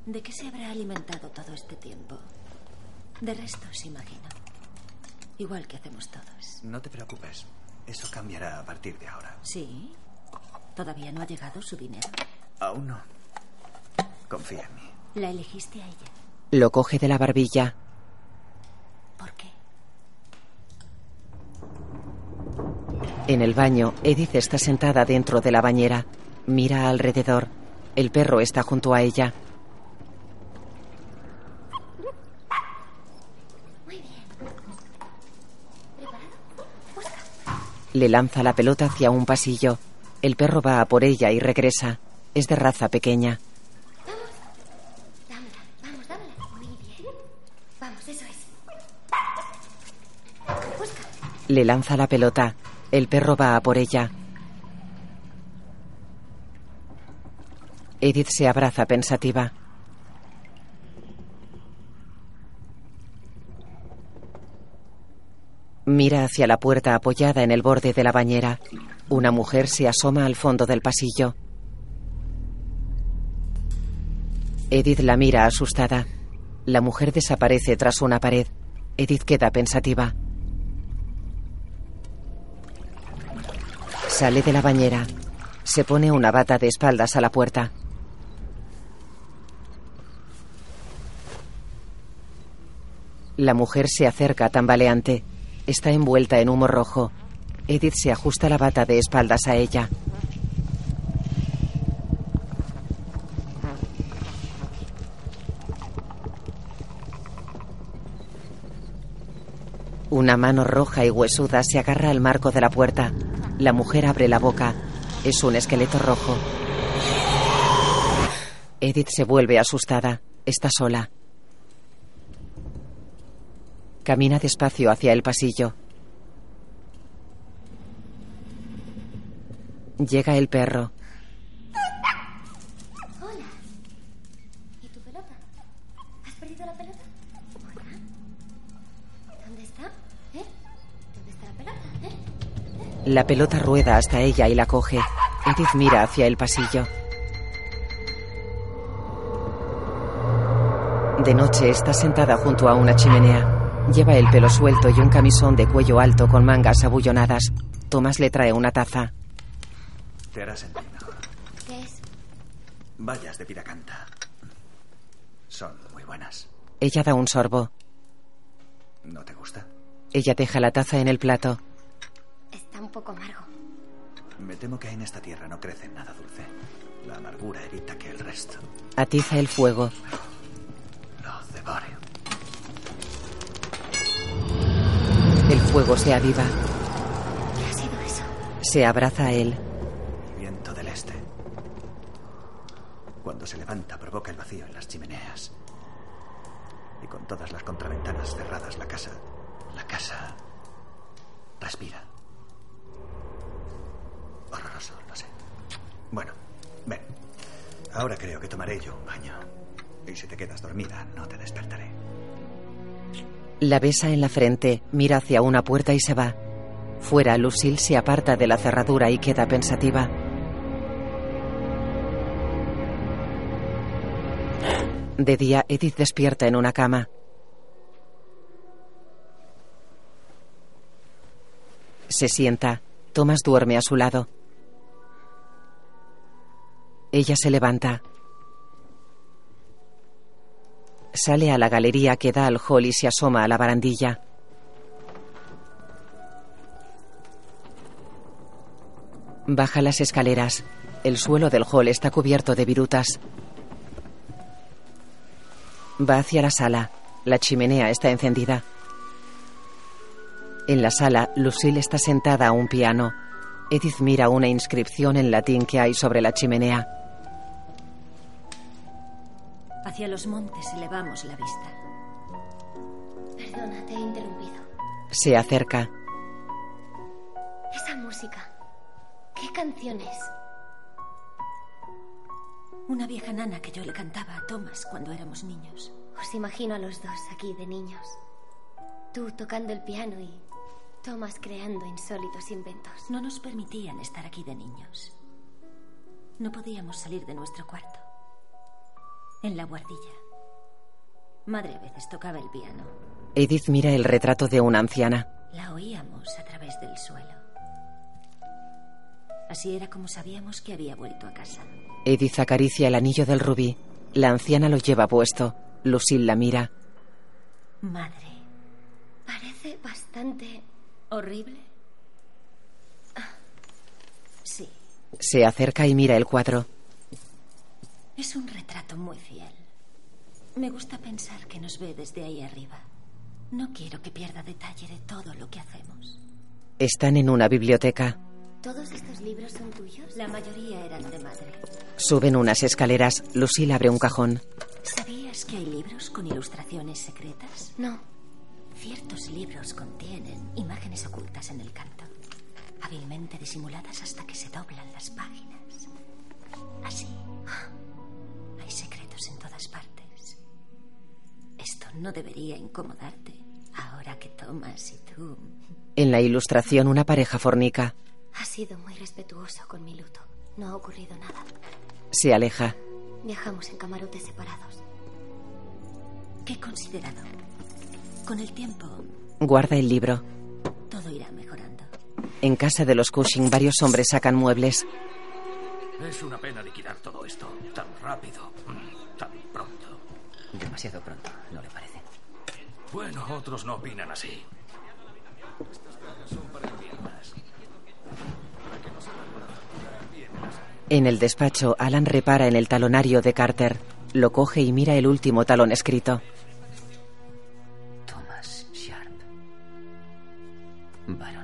¿De qué se habrá alimentado todo este tiempo? De restos, imagino. Igual que hacemos todos. No te preocupes. Eso cambiará a partir de ahora. ¿Sí? ¿Todavía no ha llegado su dinero? Aún no. Confía en mí. La elegiste a ella. Lo coge de la barbilla. ¿Por qué? En el baño, Edith está sentada dentro de la bañera. Mira alrededor. El perro está junto a ella. Muy bien. Le lanza la pelota hacia un pasillo. El perro va a por ella y regresa. Es de raza pequeña. Le lanza la pelota. El perro va a por ella. Edith se abraza pensativa. Mira hacia la puerta apoyada en el borde de la bañera. Una mujer se asoma al fondo del pasillo. Edith la mira asustada. La mujer desaparece tras una pared. Edith queda pensativa. Sale de la bañera. Se pone una bata de espaldas a la puerta. La mujer se acerca tambaleante. Está envuelta en humo rojo. Edith se ajusta la bata de espaldas a ella. Una mano roja y huesuda se agarra al marco de la puerta. La mujer abre la boca. Es un esqueleto rojo. Edith se vuelve asustada. Está sola. Camina despacio hacia el pasillo. Llega el perro. Hola. ¿Y tu pelota? ¿Has perdido la pelota? Hola. ¿Dónde está? ¿Eh? ¿Dónde está la pelota? ¿Eh? La pelota rueda hasta ella y la coge. Edith mira hacia el pasillo. De noche está sentada junto a una chimenea. Lleva el pelo suelto y un camisón de cuello alto con mangas abullonadas. Tomás le trae una taza. Te hará sentir mejor. ¿Qué es? Vallas de piracanta. Son muy buenas. Ella da un sorbo. ¿No te gusta? Ella deja la taza en el plato. Está un poco amargo. Me temo que en esta tierra no crece nada dulce. La amargura evita que el resto Atiza el fuego. lo devore. El fuego se aviva. ¿Qué ha sido eso? Se abraza a él. Viento del este. Cuando se levanta provoca el vacío en las chimeneas. Y con todas las contraventanas cerradas la casa, la casa respira. Horroroso, lo sé. Bueno, ven. Ahora creo que tomaré yo un baño. Y si te quedas dormida, no te despertaré. La besa en la frente, mira hacia una puerta y se va. Fuera, Lucille se aparta de la cerradura y queda pensativa. De día, Edith despierta en una cama. Se sienta. Thomas duerme a su lado. Ella se levanta. Sale a la galería que da al hall y se asoma a la barandilla. Baja las escaleras. El suelo del hall está cubierto de virutas. Va hacia la sala. La chimenea está encendida. En la sala, Lucille está sentada a un piano. Edith mira una inscripción en latín que hay sobre la chimenea. Hacia los montes elevamos la vista. Perdona, te he interrumpido. Se acerca. Esa música. ¿Qué canciones? Una vieja nana que yo le cantaba a Thomas cuando éramos niños. Os imagino a los dos aquí de niños. Tú tocando el piano y Thomas creando insólitos inventos. No nos permitían estar aquí de niños. No podíamos salir de nuestro cuarto. En la guardilla. Madre a veces tocaba el piano. Edith mira el retrato de una anciana. La oíamos a través del suelo. Así era como sabíamos que había vuelto a casa. Edith acaricia el anillo del rubí. La anciana lo lleva puesto. Lucille la mira. Madre. Parece bastante ¿Horrible? Ah, Sí. Se acerca y mira el cuadro. Es un retrato muy fiel. Me gusta pensar que nos ve desde ahí arriba. No quiero que pierda detalle de todo lo que hacemos. Están en una biblioteca. ¿Todos estos libros son tuyos? La mayoría eran de madre. Suben unas escaleras. Lucille abre un cajón. ¿Sabías que hay libros con ilustraciones secretas? No. Ciertos libros contienen imágenes ocultas en el canto, hábilmente disimuladas hasta que se doblan las páginas. Así. Hay secretos en todas partes. Esto no debería incomodarte, ahora que Thomas y tú... En la ilustración, una pareja fornica. Ha sido muy respetuoso con mi luto. No ha ocurrido nada. Se aleja. Viajamos en camarotes separados. Qué considerado. Con el tiempo, Guarda el libro. todo irá mejorando. En casa de los Cushing, varios hombres sacan muebles. Es una pena liquidar todo esto tan rápido, mm, tan pronto. Demasiado pronto, ¿no le parece? Bueno, otros no opinan así. En el despacho, Alan repara en el talonario de Carter. Lo coge y mira el último talón escrito. Thomas Sharp. Baronet.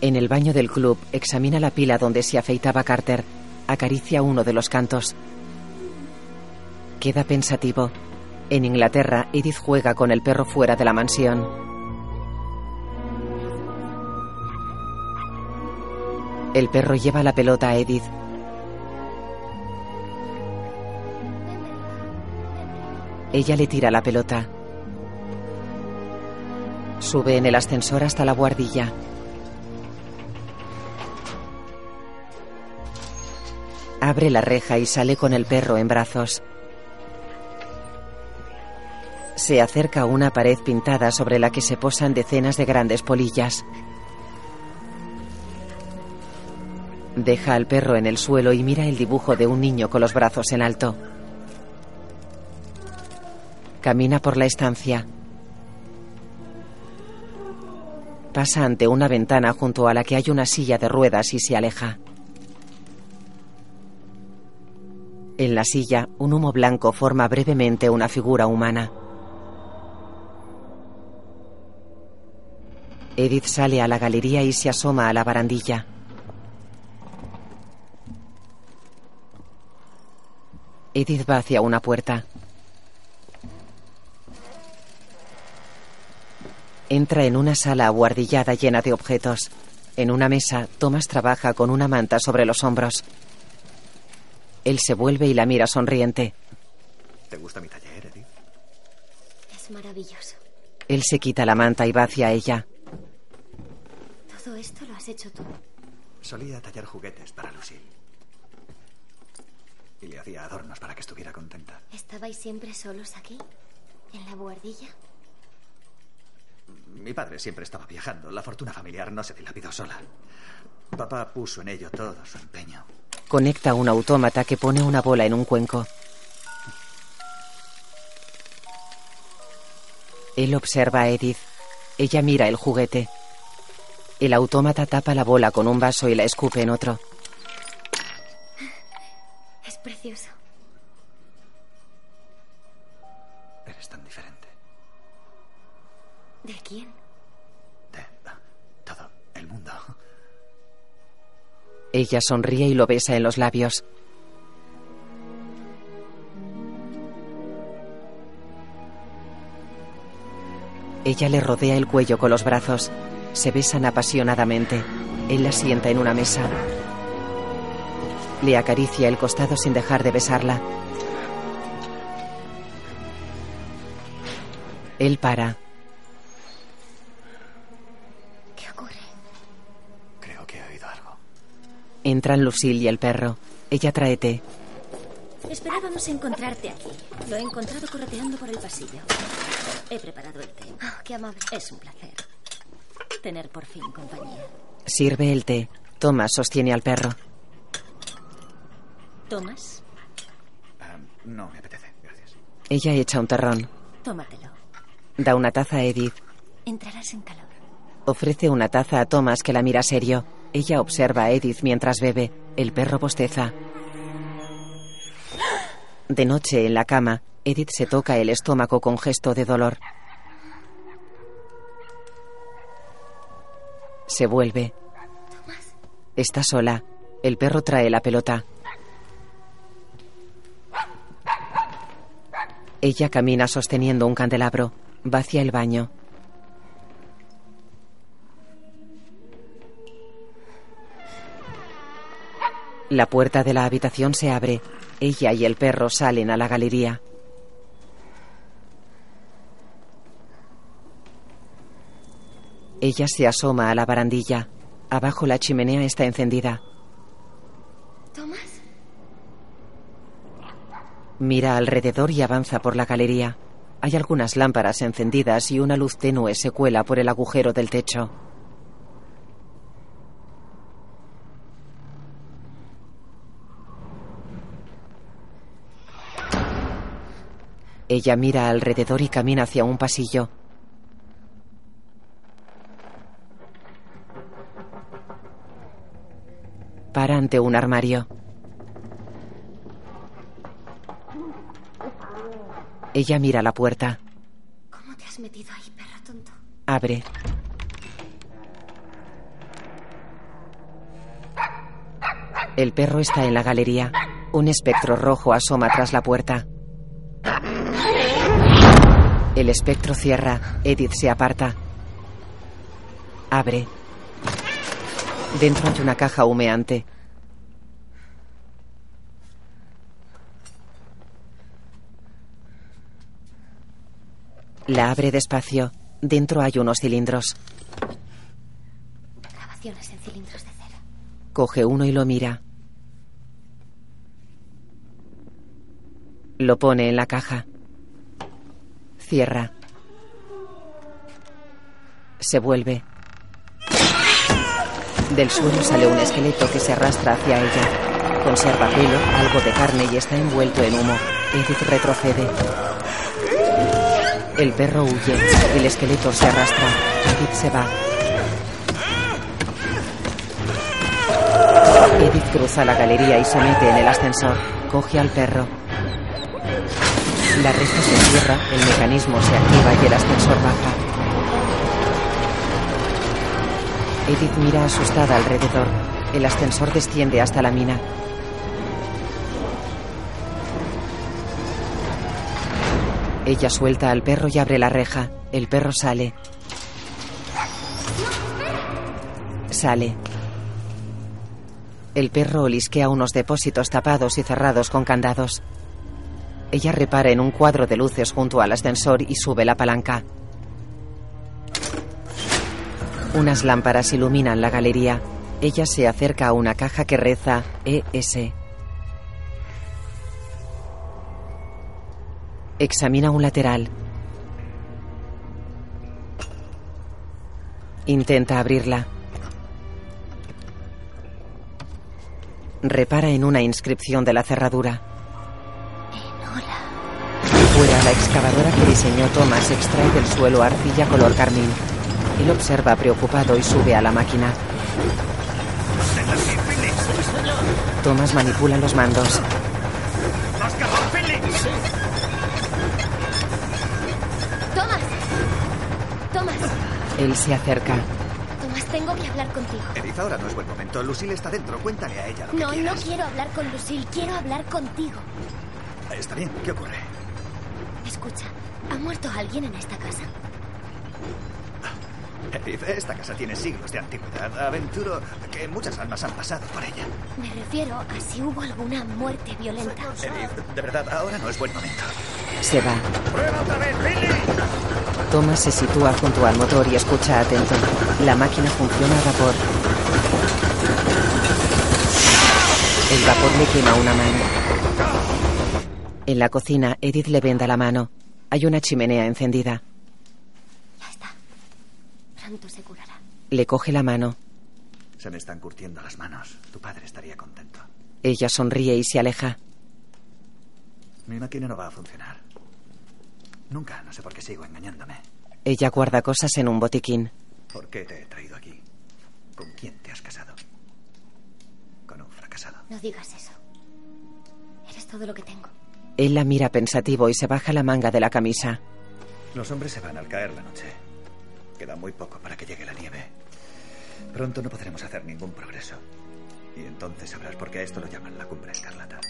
En el baño del club examina la pila donde se afeitaba Carter. Acaricia uno de los cantos. Queda pensativo. En Inglaterra, Edith juega con el perro fuera de la mansión. El perro lleva la pelota a Edith. Ella le tira la pelota. Sube en el ascensor hasta la guardilla. Abre la reja y sale con el perro en brazos. Se acerca a una pared pintada sobre la que se posan decenas de grandes polillas. Deja al perro en el suelo y mira el dibujo de un niño con los brazos en alto. Camina por la estancia. Pasa ante una ventana junto a la que hay una silla de ruedas y se aleja. En la silla, un humo blanco forma brevemente una figura humana. Edith sale a la galería y se asoma a la barandilla. Edith va hacia una puerta. Entra en una sala abuhardillada llena de objetos. En una mesa, Thomas trabaja con una manta sobre los hombros. Él se vuelve y la mira sonriente. ¿Te gusta mi taller, Edith? Es maravilloso. Él se quita la manta y va hacia ella. Todo esto lo has hecho tú. Solía tallar juguetes para Lucille. Y le hacía adornos para que estuviera contenta. ¿Estabais siempre solos aquí? ¿En la buhardilla? Mi padre siempre estaba viajando. La fortuna familiar no se dilapidó sola. Papá puso en ello todo su empeño. Conecta un autómata que pone una bola en un cuenco. Él observa a Edith. Ella mira el juguete. El autómata tapa la bola con un vaso y la escupe en otro. Es precioso. Eres tan diferente. ¿De quién? Ella sonríe y lo besa en los labios. Ella le rodea el cuello con los brazos. Se besan apasionadamente. Él la sienta en una mesa. Le acaricia el costado sin dejar de besarla. Él para. Entran Lucille y el perro. Ella trae té. Esperábamos encontrarte aquí. Lo he encontrado correteando por el pasillo. He preparado el té. Oh, qué amable. Es un placer. Tener por fin compañía. Sirve el té. Thomas sostiene al perro. ¿Tomas? Ah, no me apetece, gracias. Ella echa un terrón. Tómatelo. Da una taza a Edith. Entrarás en calor. Ofrece una taza a Thomas que la mira serio. Ella observa a Edith mientras bebe. El perro bosteza. De noche, en la cama, Edith se toca el estómago con gesto de dolor. Se vuelve. Está sola. El perro trae la pelota. Ella camina sosteniendo un candelabro. Va hacia el baño. La puerta de la habitación se abre. Ella y el perro salen a la galería. Ella se asoma a la barandilla. Abajo la chimenea está encendida. ¿Tomás? Mira alrededor y avanza por la galería. Hay algunas lámparas encendidas y una luz tenue se cuela por el agujero del techo. Ella mira alrededor y camina hacia un pasillo. Para ante un armario. Ella mira la puerta. ¿Cómo te has metido ahí, perro tonto? Abre. El perro está en la galería. Un espectro rojo asoma tras la puerta. El espectro cierra. Edith se aparta. Abre. Dentro hay una caja humeante. La abre despacio. Dentro hay unos cilindros. Grabaciones en cilindros de cera. Coge uno y lo mira. Lo pone en la caja. Cierra. Se vuelve. Del suelo sale un esqueleto que se arrastra hacia ella. Conserva pelo, algo de carne y está envuelto en humo. Edith retrocede. El perro huye. El esqueleto se arrastra. Edith se va. Edith cruza la galería y se mete en el ascensor. Coge al perro. La reja se cierra, el mecanismo se activa y el ascensor baja. Edith mira asustada alrededor. El ascensor desciende hasta la mina. Ella suelta al perro y abre la reja. El perro sale. Sale. El perro olisquea unos depósitos tapados y cerrados con candados. Ella repara en un cuadro de luces junto al ascensor y sube la palanca. Unas lámparas iluminan la galería. Ella se acerca a una caja que reza ES. Examina un lateral. Intenta abrirla. Repara en una inscripción de la cerradura. Fuera, la excavadora que diseñó Thomas extrae del suelo arcilla color carmín. Él observa preocupado y sube a la máquina. Thomas manipula los mandos. ¡Tomás! ¡Tomás! Él se acerca. Tomás, tengo que hablar contigo. Edith, ahora no es buen momento. Lucille está dentro. Cuéntale a ella lo No, que no quieras. quiero hablar con Lucille, quiero hablar contigo. Está bien. ¿Qué ocurre? Escucha, ¿ha muerto alguien en esta casa? Edith, esta casa tiene siglos de antigüedad. Aventuro que muchas almas han pasado por ella. Me refiero a si hubo alguna muerte violenta. Edith, de verdad, ahora no es buen momento. Se va. ¡Prueba otra vez, Billy! Thomas se sitúa junto al motor y escucha atento. La máquina funciona a vapor. El vapor le quema una mano. En la cocina, Edith le venda la mano. Hay una chimenea encendida. Pronto se curará. Le coge la mano. Se me están curtiendo las manos. Tu padre estaría contento. Ella sonríe y se aleja. Mi máquina no va a funcionar. Nunca. No sé por qué sigo engañándome. Ella guarda cosas en un botiquín. ¿Por qué te he traído aquí? ¿Con quién te has casado? Con un fracasado. No digas eso. Eres todo lo que tengo. Él la mira pensativo y se baja la manga de la camisa. Los hombres se van al caer la noche. Queda muy poco para que llegue la nieve. Pronto no podremos hacer ningún progreso. Y entonces sabrás por qué a esto lo llaman la cumbre escarlata.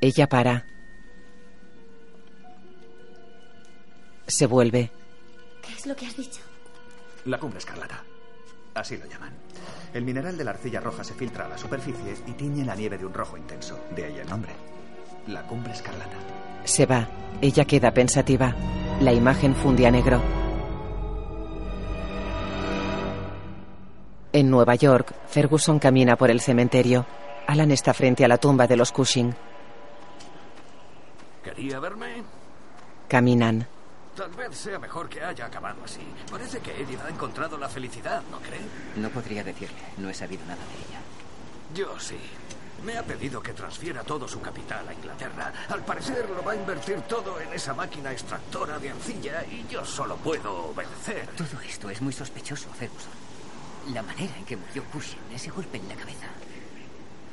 Ella para. Se vuelve. ¿Qué es lo que has dicho? La cumbre escarlata. Así lo llaman. El mineral de la arcilla roja se filtra a la superficie y tiñe la nieve de un rojo intenso. De ahí el nombre. La cumbre escarlata. Se va. Ella queda pensativa. La imagen funde a negro. En Nueva York, Ferguson camina por el cementerio. Alan está frente a la tumba de los Cushing. ¿Quería verme? Caminan. Tal vez sea mejor que haya acabado así. Parece que Edith ha encontrado la felicidad, ¿no cree? No podría decirle. No he sabido nada de ella. Yo sí. Me ha pedido que transfiera todo su capital a Inglaterra. Al parecer lo va a invertir todo en esa máquina extractora de arcilla y yo solo puedo obedecer. Todo esto es muy sospechoso, Ferguson. La manera en que murió Cushing, ese golpe en la cabeza.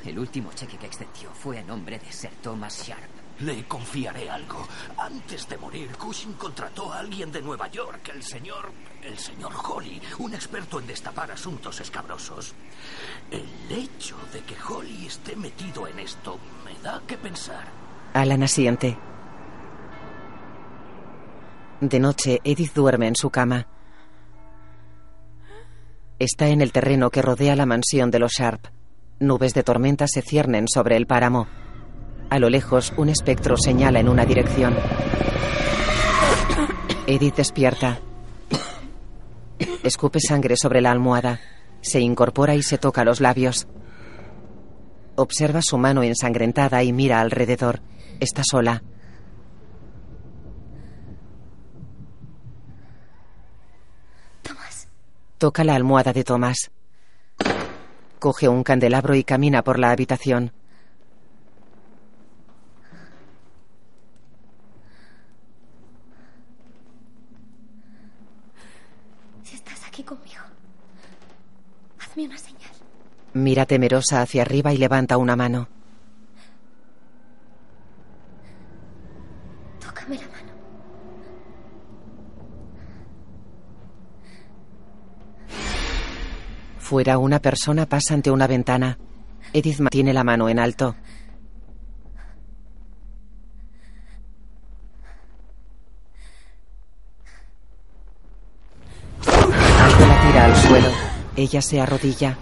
El último cheque que extendió fue a nombre de Sir Thomas Sharp. Le confiaré algo. Antes de morir, Cushing contrató a alguien de Nueva York, el señor. el señor Holly, un experto en destapar asuntos escabrosos. El hecho de que Holly esté metido en esto me da que pensar. Alan asiente. De noche, Edith duerme en su cama. Está en el terreno que rodea la mansión de los Sharp. Nubes de tormenta se ciernen sobre el páramo. A lo lejos, un espectro señala en una dirección. Edith despierta. Escupe sangre sobre la almohada. Se incorpora y se toca los labios. Observa su mano ensangrentada y mira alrededor. Está sola. Tomás. Toca la almohada de Tomás. Coge un candelabro y camina por la habitación. Si estás aquí conmigo, hazme una señal. Mira temerosa hacia arriba y levanta una mano. Tócame la mano. Fuera una persona pasa ante una ventana. Edith mantiene la mano en alto. Algo la al suelo. Ella se arrodilla.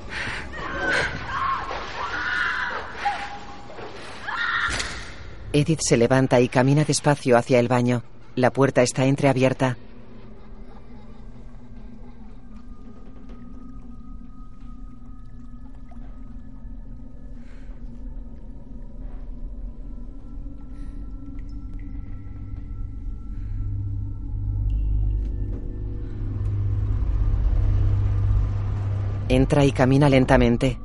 Edith se levanta y camina despacio hacia el baño. La puerta está entreabierta. Entra y camina lentamente.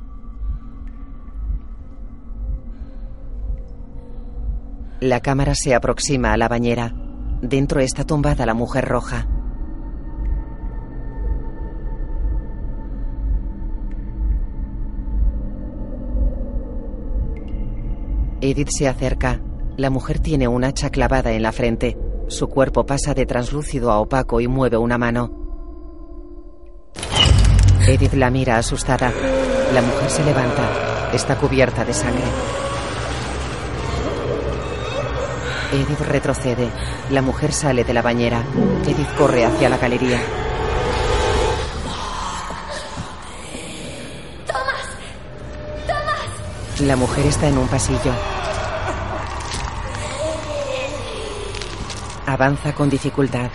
La cámara se aproxima a la bañera. Dentro está tumbada la mujer roja. Edith se acerca. La mujer tiene un hacha clavada en la frente. Su cuerpo pasa de translúcido a opaco y mueve una mano. Edith la mira asustada. La mujer se levanta. Está cubierta de sangre. Edith retrocede. La mujer sale de la bañera. Edith corre hacia la galería. ¡Tomás! ¡Tomás! La mujer está en un pasillo. Avanza con dificultad.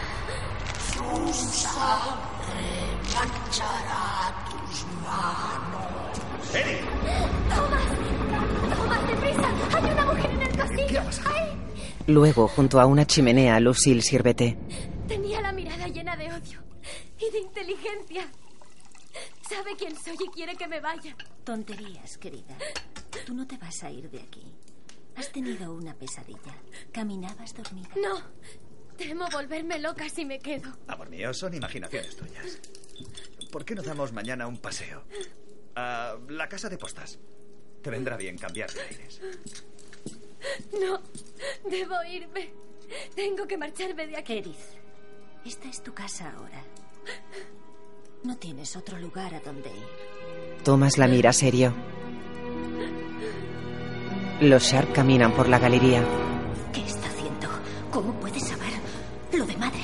Luego, junto a una chimenea, Lucille sirve té. Tenía la mirada llena de odio y de inteligencia. Sabe quién soy y quiere que me vaya. Tonterías, querida. Tú no te vas a ir de aquí. Has tenido una pesadilla. Caminabas dormida. No. Temo volverme loca si me quedo. Amor mío, son imaginaciones tuyas. ¿Por qué no damos mañana un paseo? A la casa de postas. Te vendrá bien cambiar de aires. [laughs] No. Debo irme. Tengo que marcharme de aquí. Edith, esta es tu casa ahora. No tienes otro lugar a donde ir. Thomas la mira serio. Los Sharp caminan por la galería. ¿Qué está haciendo? ¿Cómo puedes saber lo de madre?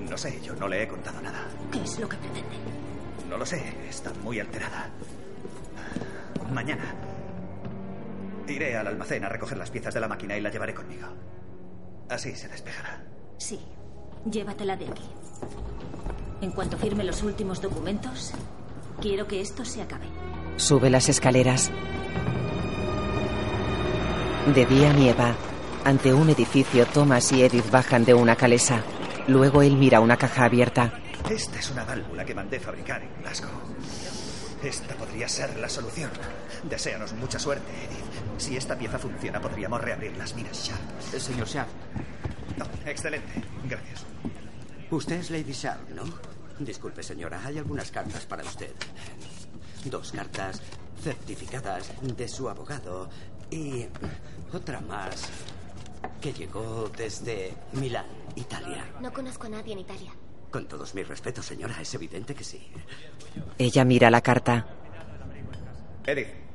No sé, yo no le he contado nada. ¿Qué es lo que pretende? No lo sé, está muy alterada. Mañana iré al almacén a recoger las piezas de la máquina y la llevaré conmigo. Así se despejará. Sí, llévatela de aquí. En cuanto firme los últimos documentos, quiero que esto se acabe. Sube las escaleras. De día nieva. Ante un edificio, Thomas y Edith bajan de una calesa. Luego él mira una caja abierta. Esta es una válvula que mandé fabricar en Glasgow. Esta podría ser la solución. Deseanos mucha suerte, Edith. Si esta pieza funciona, podríamos reabrir las minas Sharp. Eh, Señor Sharp. No, excelente. Gracias. Usted es Lady Sharp, ¿no? Disculpe, señora, hay algunas cartas para usted. Dos cartas certificadas de su abogado y otra más que llegó desde Milán, Italia. No conozco a nadie en Italia. Con todos mis respetos, señora, es evidente que sí. Ella mira la carta. Edith.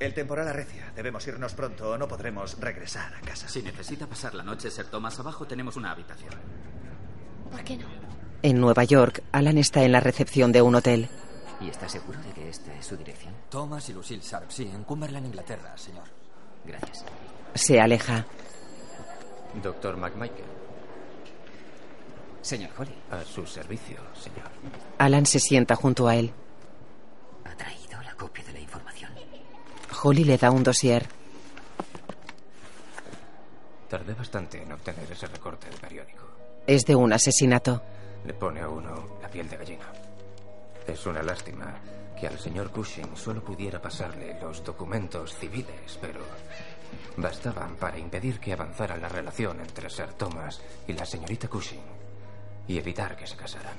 El temporal arrecia. Debemos irnos pronto o no podremos regresar a casa. Si necesita pasar la noche, Ser Thomas, abajo tenemos una habitación. ¿Por qué no? En Nueva York, Alan está en la recepción de un hotel. ¿Y está seguro de que esta es su dirección? Thomas y Lucille Sharp, sí, en Cumberland, Inglaterra, señor. Gracias. Se aleja. Doctor McMichael. Señor Holly. A su servicio, señor. Alan se sienta junto a él. ¿Ha traído la copia de la? Holly le da un dossier. Tardé bastante en obtener ese recorte del periódico. Es de un asesinato. Le pone a uno la piel de gallina. Es una lástima que al señor Cushing solo pudiera pasarle los documentos civiles, pero bastaban para impedir que avanzara la relación entre Sir Thomas y la señorita Cushing y evitar que se casaran.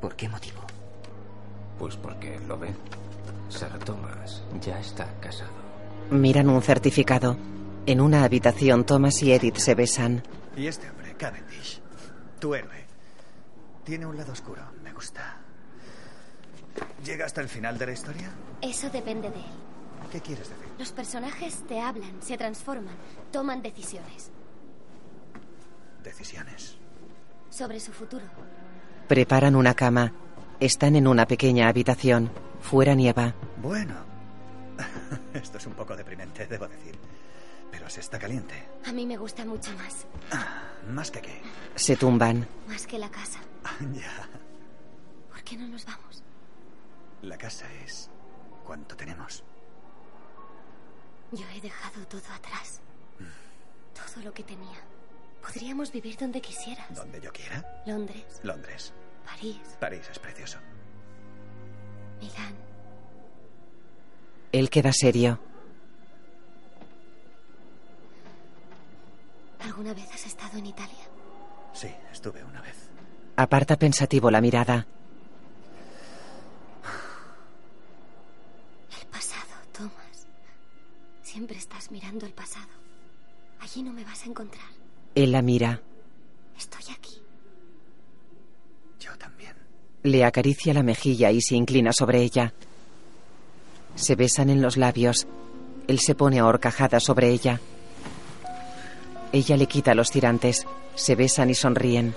¿Por qué motivo? Pues porque, lo ve, Sir Thomas ya está casado. Miran un certificado. En una habitación, Thomas y Edith se besan. Y este hombre, Cavendish, tu héroe, tiene un lado oscuro. Me gusta. ¿Llega hasta el final de la historia? Eso depende de él. ¿Qué quieres decir? Los personajes te hablan, se transforman, toman decisiones Decisiones. sobre su futuro. Preparan una cama. Están en una pequeña habitación. Fuera nieva. Bueno, [laughs] esto es un poco deprimente, debo decir. Pero se está caliente. A mí me gusta mucho más. Más que qué. Se tumban. Más que la casa. [laughs] ya. ¿Por qué no nos vamos? La casa es cuánto tenemos. Yo he dejado todo atrás. Todo lo que tenía. Podríamos vivir donde quisieras. Donde yo quiera. Londres, Londres. París, París es precioso. Milán. Él queda serio. ¿Alguna vez has estado en Italia? Sí, estuve una vez. Aparta pensativo la mirada. El pasado, Thomas. Siempre estás mirando el pasado. Allí no me vas a encontrar. Él la mira. Le acaricia la mejilla y se inclina sobre ella. Se besan en los labios. Él se pone a horcajadas sobre ella. Ella le quita los tirantes. Se besan y sonríen.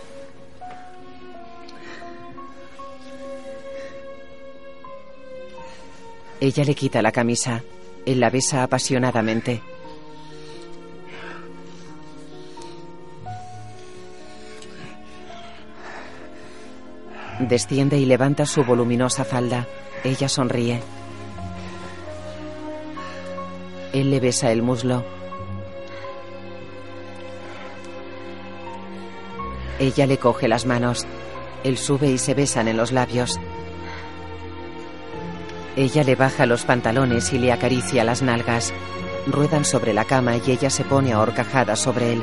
Ella le quita la camisa. Él la besa apasionadamente. Desciende y levanta su voluminosa falda. Ella sonríe. Él le besa el muslo. Ella le coge las manos. Él sube y se besan en los labios. Ella le baja los pantalones y le acaricia las nalgas. Ruedan sobre la cama y ella se pone a horcajada sobre él.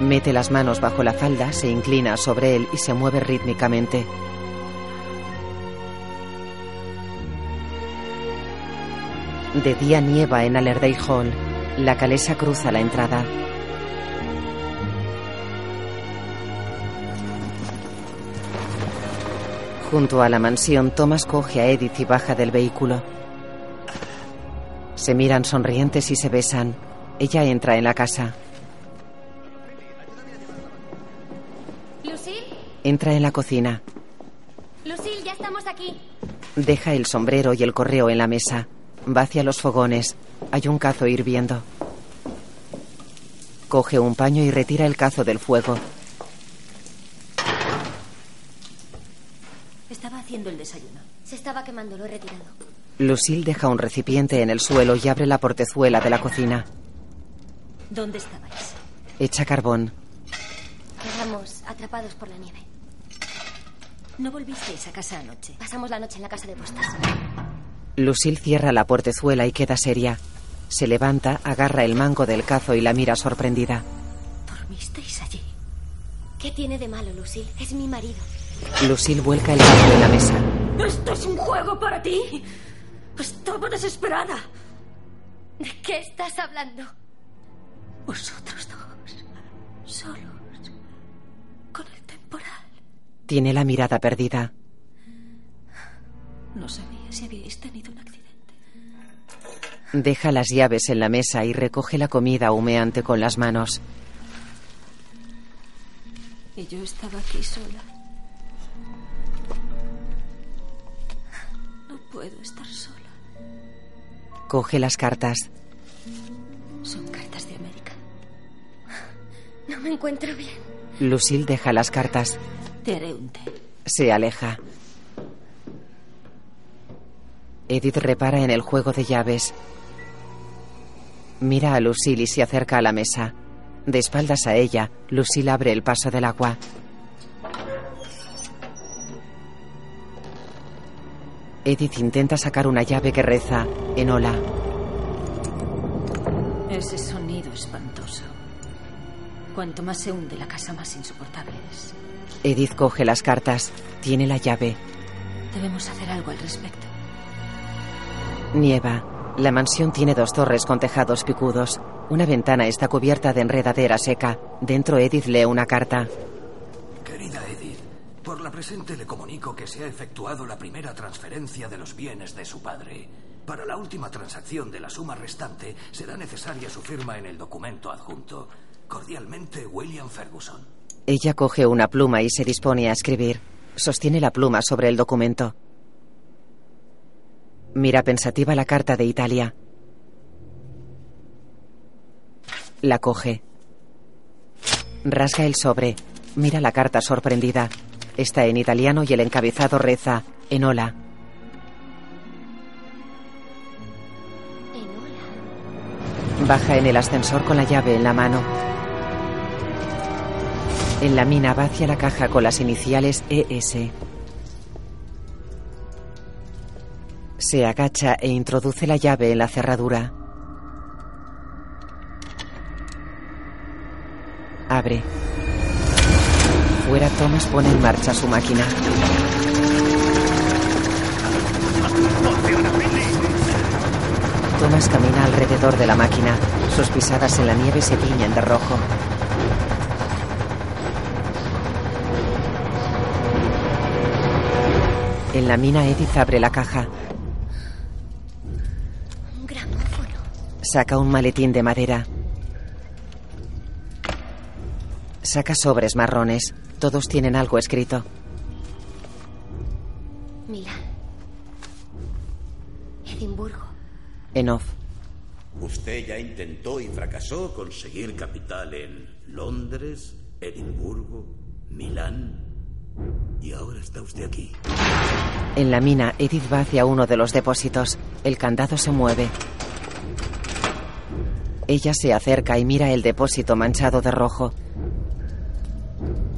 Mete las manos bajo la falda, se inclina sobre él y se mueve rítmicamente. De día nieva en Allerdale Hall. La calesa cruza la entrada. Junto a la mansión, Thomas coge a Edith y baja del vehículo. Se miran sonrientes y se besan. Ella entra en la casa. Entra en la cocina. Lucille, ya estamos aquí. Deja el sombrero y el correo en la mesa. Va hacia los fogones. Hay un cazo hirviendo. Coge un paño y retira el cazo del fuego. Estaba haciendo el desayuno. Se estaba quemando, lo he retirado. Lucille deja un recipiente en el suelo y abre la portezuela de la cocina. ¿Dónde estabais? Echa carbón. Quedamos atrapados por la nieve. ¿No volvisteis a casa anoche? Pasamos la noche en la casa de postas. Lucille cierra la portezuela y queda seria. Se levanta, agarra el mango del cazo y la mira sorprendida. ¿Dormisteis allí? ¿Qué tiene de malo, Lucille? Es mi marido. Lucille vuelca el cazo en la mesa. ¿Esto es un juego para ti? Estaba desesperada. ¿De qué estás hablando? Vosotros dos, solos, con el. Tiene la mirada perdida. No sabía si habíais tenido un accidente. Deja las llaves en la mesa y recoge la comida humeante con las manos. Y yo estaba aquí sola. No puedo estar sola. Coge las cartas. Son cartas de América. No me encuentro bien. Lucille deja las cartas. Te haré un té. Se aleja. Edith repara en el juego de llaves. Mira a Lucille y se acerca a la mesa. De espaldas a ella, Lucille abre el paso del agua. Edith intenta sacar una llave que reza en hola. Ese sonido espantoso. Cuanto más se hunde la casa, más insoportable es. Edith coge las cartas. Tiene la llave. Debemos hacer algo al respecto. Nieva. La mansión tiene dos torres con tejados picudos. Una ventana está cubierta de enredadera seca. Dentro Edith lee una carta. Querida Edith, por la presente le comunico que se ha efectuado la primera transferencia de los bienes de su padre. Para la última transacción de la suma restante será necesaria su firma en el documento adjunto. Cordialmente, William Ferguson. Ella coge una pluma y se dispone a escribir. Sostiene la pluma sobre el documento. Mira pensativa la carta de Italia. La coge. Rasga el sobre. Mira la carta sorprendida. Está en italiano y el encabezado reza, Enola. Baja en el ascensor con la llave en la mano. En la mina va hacia la caja con las iniciales ES. Se agacha e introduce la llave en la cerradura. Abre. Fuera Thomas pone en marcha su máquina. Thomas camina alrededor de la máquina. Sus pisadas en la nieve se tiñen de rojo. En la mina Edith abre la caja. Un gramófono. Saca un maletín de madera. Saca sobres marrones. Todos tienen algo escrito. Milán. Edimburgo. En off. Usted ya intentó y fracasó conseguir capital en Londres, Edimburgo, Milán. Y ahora está usted aquí. En la mina, Edith va hacia uno de los depósitos. El candado se mueve. Ella se acerca y mira el depósito manchado de rojo.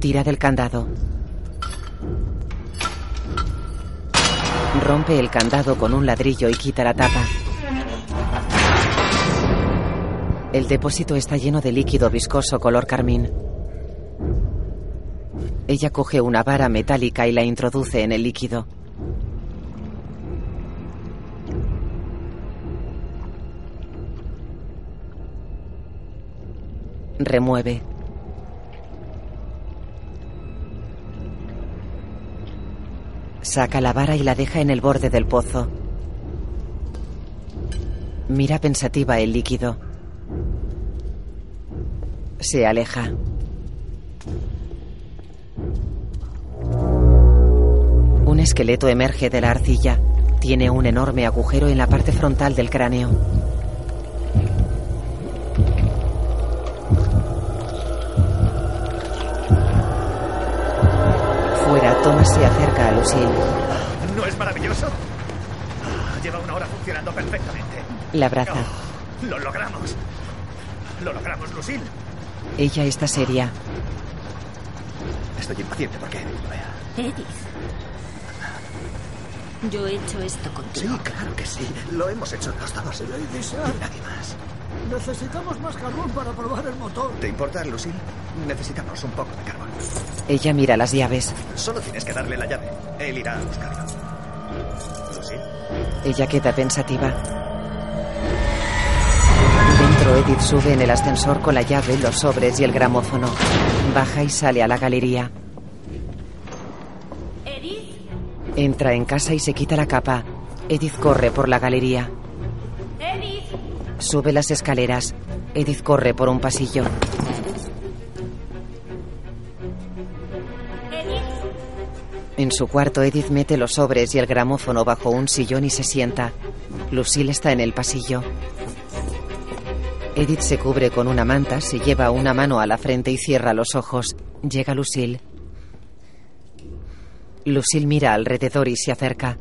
Tira del candado. Rompe el candado con un ladrillo y quita la tapa. El depósito está lleno de líquido viscoso color carmín. Ella coge una vara metálica y la introduce en el líquido. Remueve. Saca la vara y la deja en el borde del pozo. Mira pensativa el líquido. Se aleja. Un esqueleto emerge de la arcilla. Tiene un enorme agujero en la parte frontal del cráneo. Fuera, Thomas se acerca a Lucille. ¿No es maravilloso? Ah, Lleva una hora funcionando perfectamente. La abraza. Oh, lo logramos. Lo logramos, Lucille. Ella está seria. Estoy impaciente porque lo vea. Edith. Yo he hecho esto contigo. Sí, claro que sí. Lo hemos hecho los dos. Lady Sharp. Y nadie más. Necesitamos más carbón para probar el motor. ¿Te importa, Lucille? Necesitamos un poco de carbón. Ella mira las llaves. Solo tienes que darle la llave. Él irá a buscarlo. Lucille. Ella queda pensativa. Edith sube en el ascensor con la llave, los sobres y el gramófono. Baja y sale a la galería. Edith, Entra en casa y se quita la capa. Edith corre por la galería. Edith. Sube las escaleras. Edith corre por un pasillo. Edith. En su cuarto, Edith mete los sobres y el gramófono bajo un sillón y se sienta. Lucille está en el pasillo. Edith se cubre con una manta, se lleva una mano a la frente y cierra los ojos. Llega Lucille. Lucille mira alrededor y se acerca.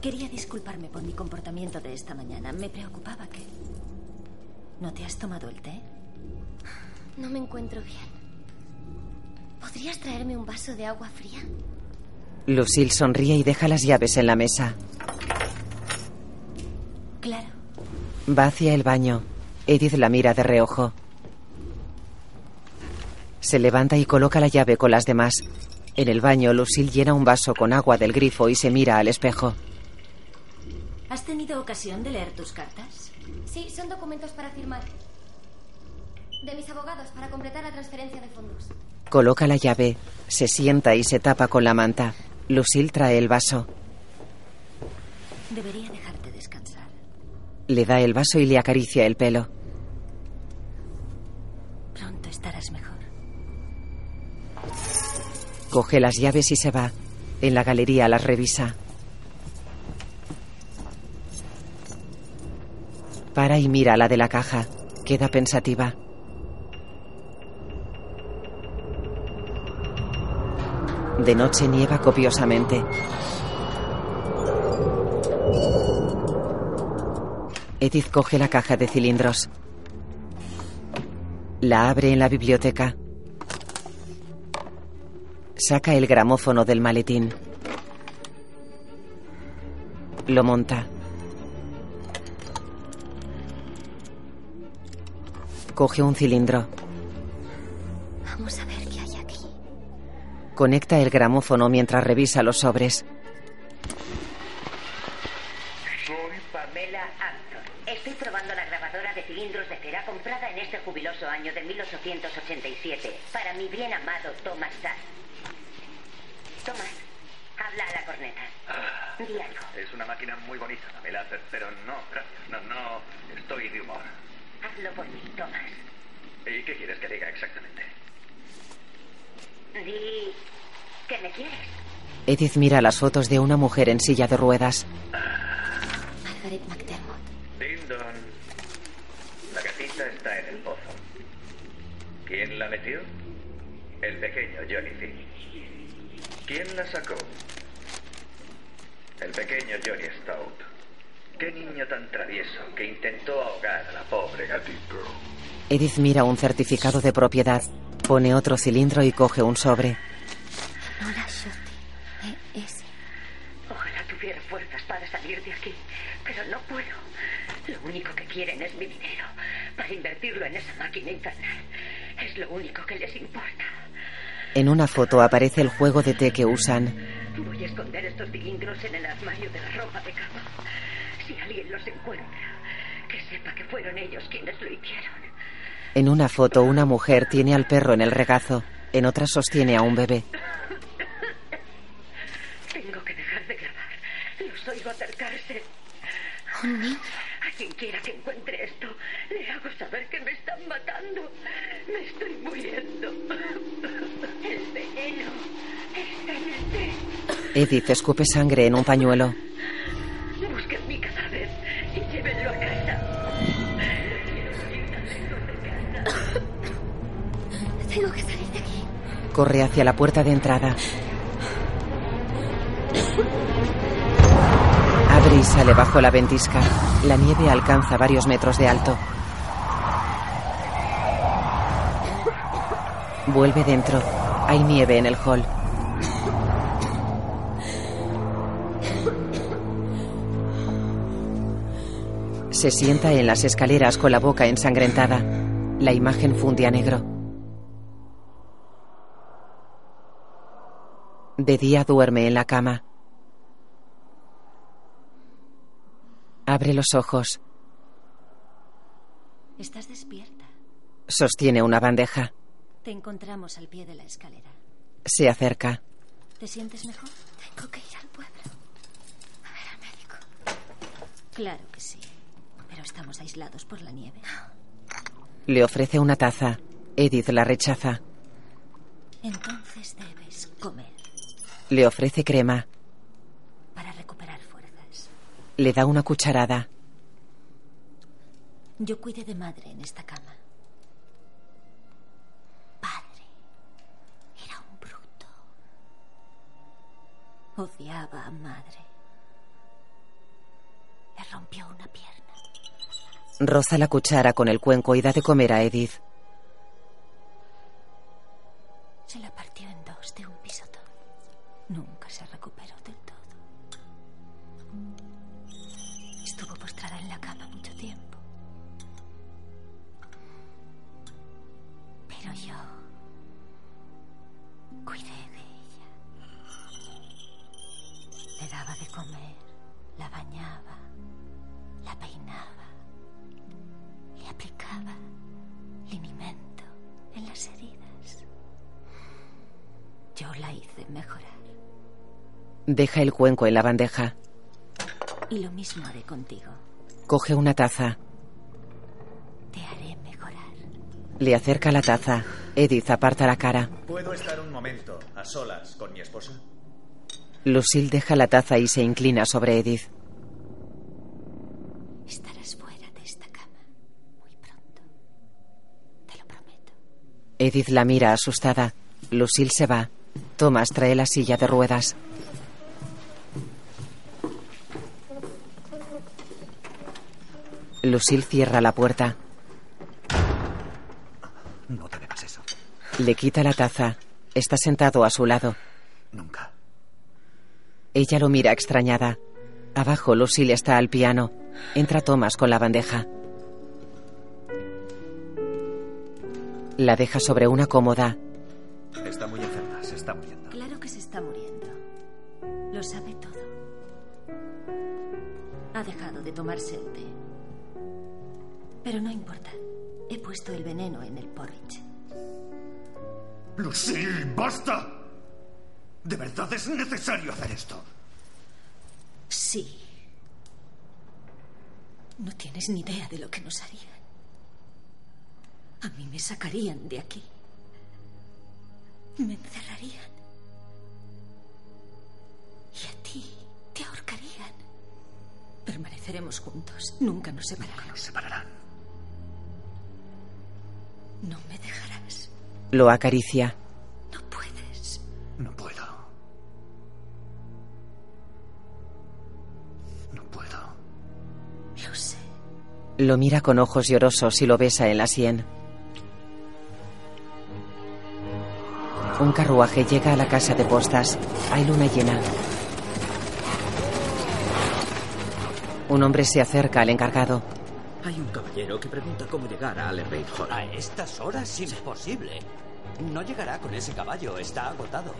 Quería disculparme por mi comportamiento de esta mañana. Me preocupaba que... ¿No te has tomado el té? No me encuentro bien. ¿Podrías traerme un vaso de agua fría? Lucille sonríe y deja las llaves en la mesa. Claro. Va hacia el baño. Edith la mira de reojo. Se levanta y coloca la llave con las demás. En el baño, Lucille llena un vaso con agua del grifo y se mira al espejo. ¿Has tenido ocasión de leer tus cartas? Sí, son documentos para firmar. De mis abogados para completar la transferencia de fondos. Coloca la llave, se sienta y se tapa con la manta. Lucille trae el vaso. Debería dejarte descansar. Le da el vaso y le acaricia el pelo. Estarás mejor. Coge las llaves y se va. En la galería las revisa. Para y mira la de la caja. Queda pensativa. De noche nieva copiosamente. Edith coge la caja de cilindros. La abre en la biblioteca. Saca el gramófono del maletín. Lo monta. Coge un cilindro. Vamos a ver qué hay aquí. Conecta el gramófono mientras revisa los sobres. Soy Pamela Anton. Estoy probando la grabadora de cilindros de cera comprada en este jubiloso año de 1887 para mi bien amado Thomas Sass. Thomas, habla a la corneta. Di algo. Es una máquina muy bonita, Pamela, pero no, gracias. No, no, estoy de humor. Hazlo por mí, Thomas. ¿Y qué quieres que diga exactamente? Di que me quieres. Edith mira las fotos de una mujer en silla de ruedas. Margaret McDermott. Dindon. La gatita está en el pozo. ¿Quién la metió? El pequeño Johnny Fish. ¿Quién la sacó? El pequeño Johnny Stout. Qué niño tan travieso que intentó ahogar a la pobre gatita. Edith mira un certificado de propiedad. Pone otro cilindro y coge un sobre. Nora Schulte. E S. Ojalá tuviera fuerzas para salir de aquí, pero no puedo. Lo único que quieren es mi dinero, para invertirlo en esa máquina infernal. Es lo único que les importa. En una foto aparece el juego de té que usan. Voy a esconder estos cilindros en el armario de la ropa de cama. Si alguien los encuentra, que sepa que fueron ellos quienes lo hicieron. En una foto una mujer tiene al perro en el regazo. En otra sostiene a un bebé. Tengo que dejar de grabar. Los oigo acercarse. Un niño. A quien quiera que encuentre esto, le hago saber que me están matando. Me estoy muriendo. El veneno está en el té. Edith escupe sangre en un pañuelo. Busquen mi cadáver y llévenlo a casa. Tengo que salir de aquí. Corre hacia la puerta de entrada. Abre y sale bajo la ventisca. La nieve alcanza varios metros de alto. Vuelve dentro. Hay nieve en el hall. Se sienta en las escaleras con la boca ensangrentada. La imagen funde a negro. De día duerme en la cama. Abre los ojos. Estás despierta. Sostiene una bandeja. Te encontramos al pie de la escalera. Se acerca. ¿Te sientes mejor? Tengo que ir al pueblo. A ver al médico. Claro que sí. Pero estamos aislados por la nieve. Le ofrece una taza. Edith la rechaza. Entonces debes comer Le ofrece crema. Le da una cucharada. Yo cuidé de madre en esta cama. Padre. Era un bruto. Odiaba a madre. Le rompió una pierna. Roza la cuchara con el cuenco y da de comer a Edith. Deja el cuenco en la bandeja. Y lo mismo haré contigo. Coge una taza. Te haré mejorar. Le acerca la taza. Edith aparta la cara. ¿Puedo estar un momento a solas con mi esposa? Lucille deja la taza y se inclina sobre Edith. Estarás fuera de esta cama muy pronto. Te lo prometo. Edith la mira asustada. Lucille se va. Thomas trae la silla de ruedas. Lucille cierra la puerta. No te bebas eso. Le quita la taza. Está sentado a su lado. Nunca. Ella lo mira extrañada. Abajo, Lucille está al piano. Entra Thomas con la bandeja. La deja sobre una cómoda. Está muy enferma, se está muriendo. Claro que se está muriendo. Lo sabe todo. Ha dejado de tomarse el té. Pero no importa. He puesto el veneno en el porridge. Lucille, basta. ¿De verdad es necesario hacer esto? Sí. No tienes ni idea de lo que nos harían. A mí me sacarían de aquí. Me encerrarían. Y a ti te ahorcarían. Permaneceremos juntos. Nunca nos separarán. Nos separarán. No me dejarás. Lo acaricia. No puedes. No puedo. No puedo. Lo sé. Lo mira con ojos llorosos y lo besa en la sien. Un carruaje llega a la casa de postas. Hay luna llena. Un hombre se acerca al encargado. Hay un caballero que pregunta cómo llegar a Allerbait Hall. A estas horas imposible. No llegará con ese caballo, está agotado.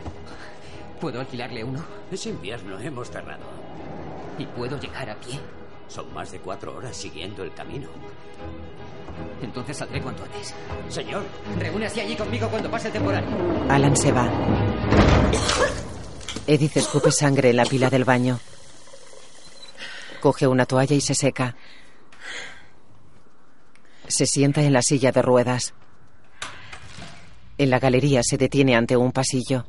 ¿Puedo alquilarle uno? Es invierno, hemos cerrado. ¿Y puedo llegar a pie? Son más de cuatro horas siguiendo el camino. Entonces saldré cuanto antes. Señor, reúnase allí conmigo cuando pase el temporal. Alan se va. Edith escupe sangre en la pila del baño. Coge una toalla y se seca. Se sienta en la silla de ruedas. En la galería se detiene ante un pasillo.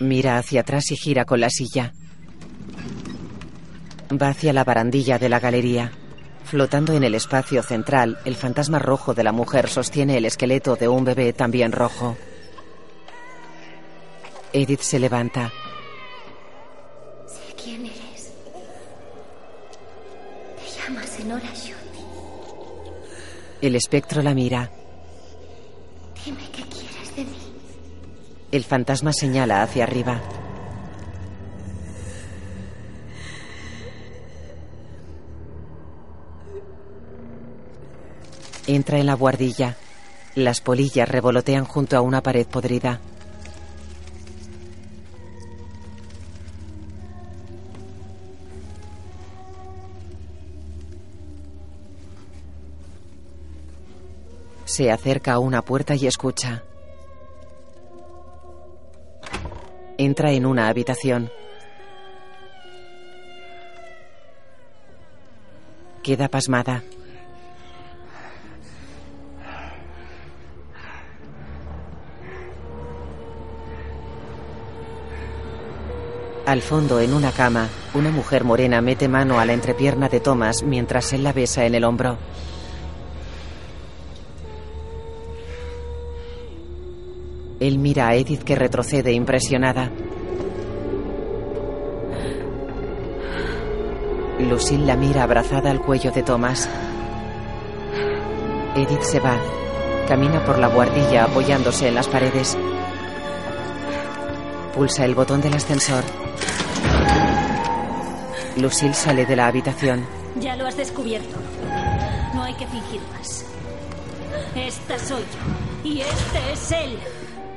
Mira hacia atrás y gira con la silla. Va hacia la barandilla de la galería. Flotando en el espacio central, el fantasma rojo de la mujer sostiene el esqueleto de un bebé también rojo. Edith se levanta. Quién eres. El espectro la mira. Dime qué quieres de mí. El fantasma señala hacia arriba. Entra en la buhardilla. Las polillas revolotean junto a una pared podrida. Se acerca a una puerta y escucha. Entra en una habitación. Queda pasmada. Al fondo, en una cama, una mujer morena mete mano a la entrepierna de Thomas mientras él la besa en el hombro. A Edith que retrocede impresionada. Lucille la mira abrazada al cuello de Thomas. Edith se va. Camina por la buhardilla apoyándose en las paredes. Pulsa el botón del ascensor. Lucille sale de la habitación. Ya lo has descubierto. No hay que fingir más. Esta soy yo. Y este es él.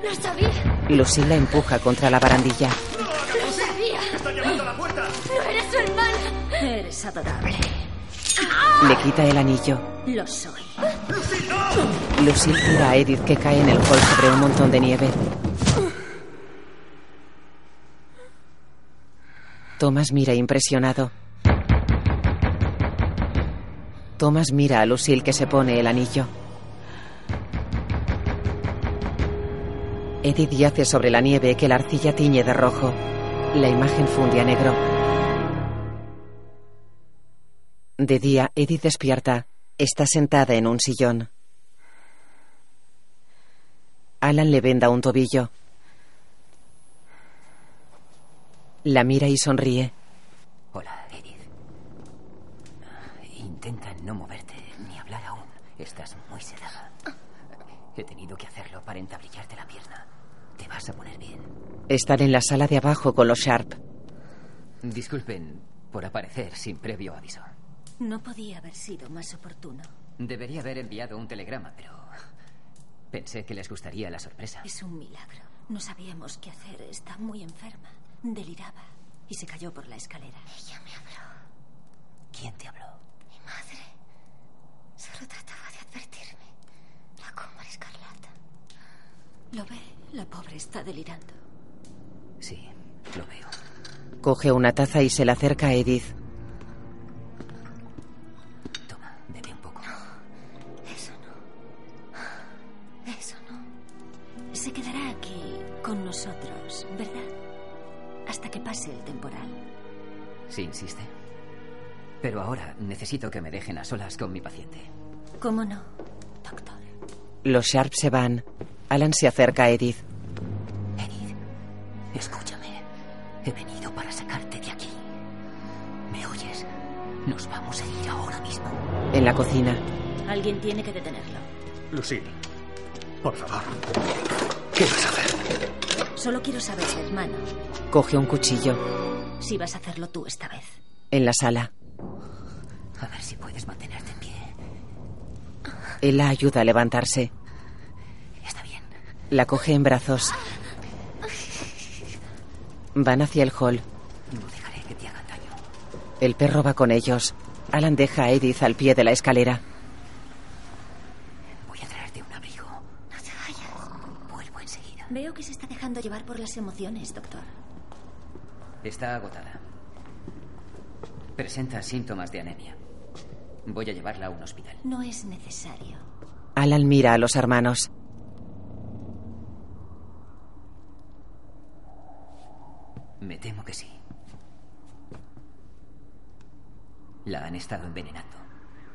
¡Lo sabía! Lucille la empuja contra la barandilla. ¡Lo sabía! ¡Están llamando a la puerta! ¡No eres su hermana! Eres adorable. Le quita el anillo. Lo soy. Lucille tira a Edith que cae en el hall sobre un montón de nieve. Thomas mira impresionado. Thomas mira a Lucille que se pone el anillo. Edith yace sobre la nieve que la arcilla tiñe de rojo. La imagen funde a negro. De día, Edith despierta. Está sentada en un sillón. Alan le venda un tobillo. La mira y sonríe. Hola, Edith. Intenta no moverte ni hablar aún. Estás muy sedada. He tenido que hacerlo para entablillarte vas a poner bien. Están en la sala de abajo con los Sharp. Disculpen por aparecer sin previo aviso. No podía haber sido más oportuno. Debería haber enviado un telegrama, pero pensé que les gustaría la sorpresa. Es un milagro. No sabíamos qué hacer. Está muy enferma. Deliraba y se cayó por la escalera. Ella me habló. ¿Quién te habló? Mi madre. Solo trataba de advertirme. La cumbre escarlata. ¿Lo ve? La pobre está delirando. Sí, lo veo. Coge una taza y se la acerca a Edith. Toma, bebe un poco. Eso no. Eso no. Se quedará aquí con nosotros, ¿verdad? Hasta que pase el temporal. Sí, insiste. Pero ahora necesito que me dejen a solas con mi paciente. ¿Cómo no, doctor? Los Sharp se van. Alan se acerca a Edith. Edith, escúchame. He venido para sacarte de aquí. ¿Me oyes? Nos vamos a ir ahora mismo. En la cocina. Alguien tiene que detenerlo. Lucille, por favor. ¿Qué vas a hacer? Solo quiero saber, hermano, Coge un cuchillo. si vas a hacerlo tú esta vez. En la sala. A ver si puedes mantenerte en pie. Él la ayuda a levantarse. La coge en brazos. Van hacia el hall. No dejaré que te hagan daño. El perro va con ellos. Alan deja a Edith al pie de la escalera. Voy a traerte un abrigo. No te vayas. Vuelvo enseguida. Veo que se está dejando llevar por las emociones, doctor. Está agotada. Presenta síntomas de anemia. Voy a llevarla a un hospital. No es necesario. Alan mira a los hermanos. Me temo que sí. La han estado envenenando.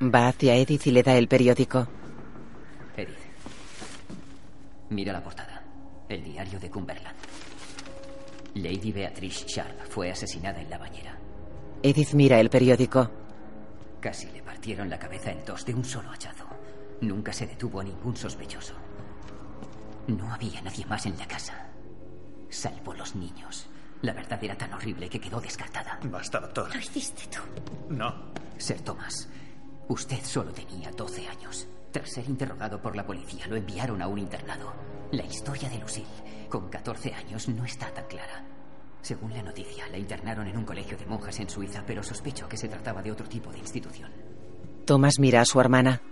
Va hacia Edith y le da el periódico. Edith. Mira la portada. El diario de Cumberland. Lady Beatrice Sharp fue asesinada en la bañera. Edith mira el periódico. Casi le partieron la cabeza en dos de un solo hachazo. Nunca se detuvo a ningún sospechoso. No había nadie más en la casa. Salvo los niños. La verdad era tan horrible que quedó descartada. Basta, doctor. Lo hiciste tú. No. Sir Thomas, usted solo tenía 12 años. Tras ser interrogado por la policía, lo enviaron a un internado. La historia de Lucille, con 14 años, no está tan clara. Según la noticia, la internaron en un colegio de monjas en Suiza, pero sospecho que se trataba de otro tipo de institución. Thomas mira a su hermana.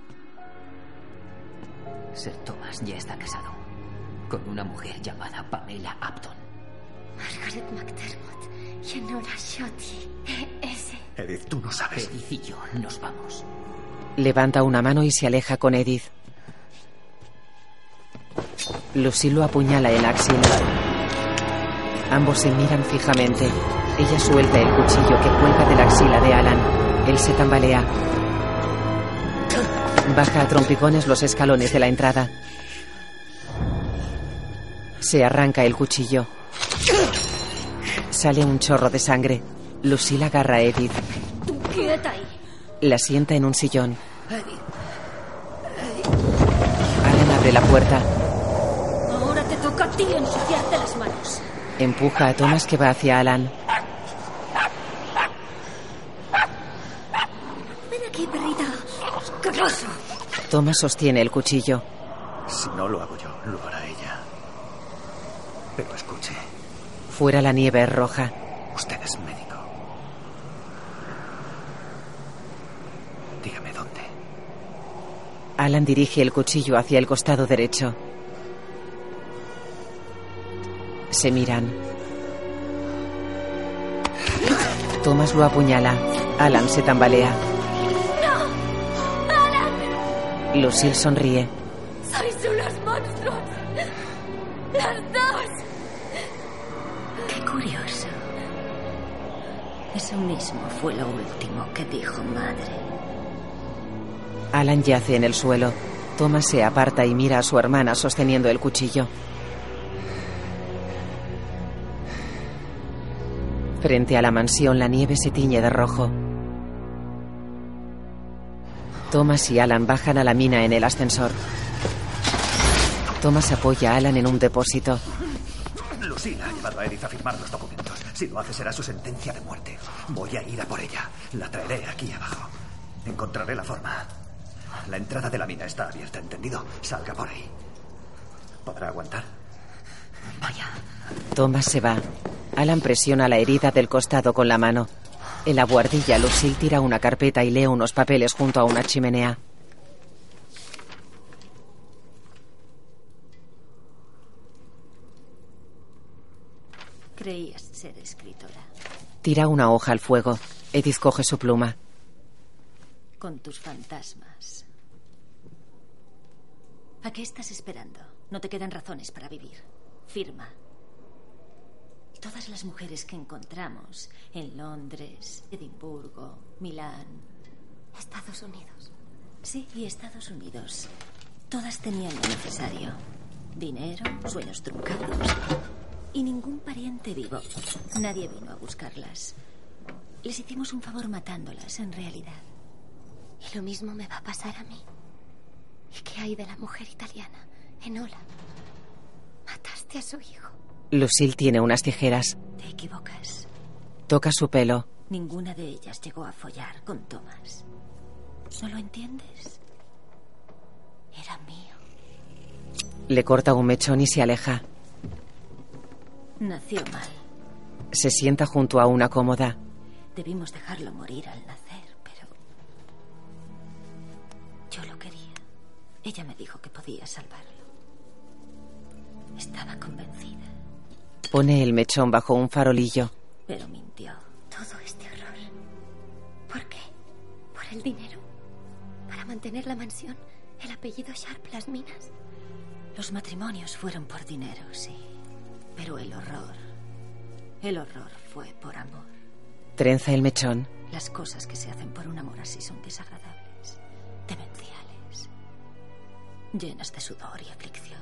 Sir Thomas ya está casado con una mujer llamada Pamela Upton. Margaret McDermott y Shotty. Ese. Edith, tú no sabes. Edith y yo nos vamos. Levanta una mano y se aleja con Edith. Lucille lo apuñala en la axila. Ambos se miran fijamente. Ella suelta el cuchillo que cuelga de la axila de Alan. Él se tambalea. Baja a trompicones los escalones de la entrada. Se arranca el cuchillo. Sale un chorro de sangre. Lucille agarra a Edith. Tú quieta ahí. La sienta en un sillón. Alan abre la puerta. Ahora te toca a ti ensuciarte las manos. Empuja a Thomas que va hacia Alan. Ven aquí, perrita. Asqueroso. Thomas sostiene el cuchillo. Si no lo hago yo, lo hará ella. Pero escuche, Fuera la nieve es roja. usted es médico. Dígame dónde. Alan dirige el cuchillo hacia el costado derecho. Se miran. Thomas lo apuñala. Alan se tambalea. ¡No! ¡Alan! Lucille sonríe. ¡Sois unos monstruos! ¡Las dos! Curioso. Eso mismo fue lo último que dijo madre. Alan yace en el suelo. Thomas se aparta y mira a su hermana sosteniendo el cuchillo. Frente a la mansión la nieve se tiñe de rojo. Thomas y Alan bajan a la mina en el ascensor. Thomas apoya a Alan en un depósito. Lucila ha llevado a Edith a firmar los documentos. Si lo hace será su sentencia de muerte. Voy a ir a por ella. La traeré aquí abajo. Encontraré la forma. La entrada de la mina está abierta, ¿entendido? Salga por ahí. ¿Podrá aguantar? Vaya. Thomas se va. Alan presiona la herida del costado con la mano. En la buhardilla, Lucille tira una carpeta y lee unos papeles junto a una chimenea. Creías ser escritora. Tira una hoja al fuego. Edith coge su pluma. Con tus fantasmas. ¿A qué estás esperando? No te quedan razones para vivir. Firma. Todas las mujeres que encontramos en Londres, Edimburgo, Milán. Estados Unidos. Sí, y Estados Unidos. Todas tenían lo necesario. Dinero, sueños truncados. Y ningún pariente vivo. Nadie vino a buscarlas. Les hicimos un favor matándolas, en realidad. Y lo mismo me va a pasar a mí. ¿Y qué hay de la mujer italiana? Enola. Mataste a su hijo. Lucille tiene unas tijeras. Te equivocas. Toca su pelo. Ninguna de ellas llegó a follar con Thomas. ¿No lo entiendes? Era mío. Le corta un mechón y se aleja. Nació mal. Se sienta junto a una cómoda. Debimos dejarlo morir al nacer, pero... Yo lo quería. Ella me dijo que podía salvarlo. Estaba convencida, Pone el mechón bajo un farolillo. pero mintió. Todo este horror. ¿Por qué? ¿Por el dinero? ¿Para mantener la mansión? ¿El apellido Sharp? ¿Las minas? Los matrimonios fueron por dinero, sí. Pero el horror... El horror fue por amor. Trenza el mechón. Las cosas que se hacen por un amor así son desagradables, demenciales, llenas de sudor y aflicción.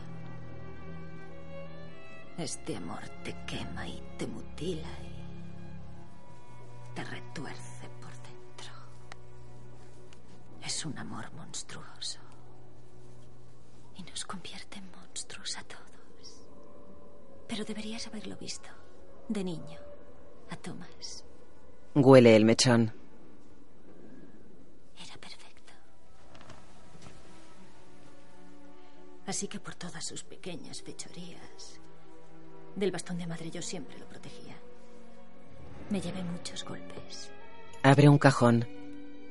Este amor te quema y te mutila y te retuerce por dentro. Es un amor monstruoso y nos convierte en monstruos a todos. Pero deberías haberlo visto, de niño, a Thomas. Huele el mechón. Era perfecto. Así que por todas sus pequeñas fechorías, del bastón de madre yo siempre lo protegía. Me llevé muchos golpes. Abre un cajón.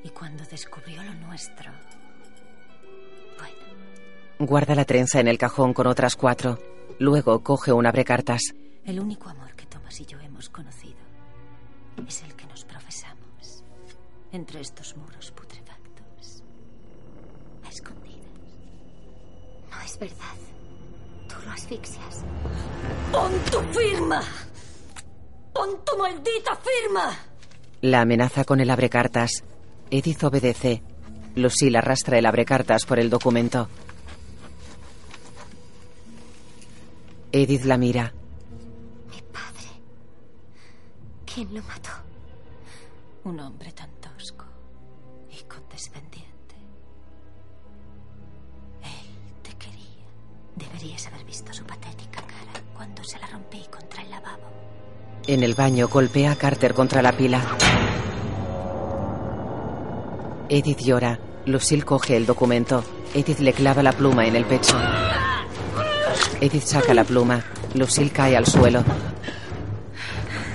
Y cuando descubrió lo nuestro, Guarda la trenza en el cajón con otras cuatro. Luego coge un abrecartas. El único amor que Thomas y yo hemos conocido es el que nos profesamos entre estos muros putrefactos, a escondidas. No es verdad. Tú lo asfixias. ¡Pon tu firma! ¡Pon tu maldita firma! La amenaza con el abrecartas. Edith obedece. Lucille arrastra el abrecartas por el documento. Edith la mira. ¿Quién lo mató? Un hombre tan tosco y condescendiente. Él te quería. Deberías haber visto su patética cara cuando se la rompí contra el lavabo. En el baño golpea a Carter contra la pila. Edith llora. Lucille coge el documento. Edith le clava la pluma en el pecho. Edith saca la pluma. Lucille cae al suelo.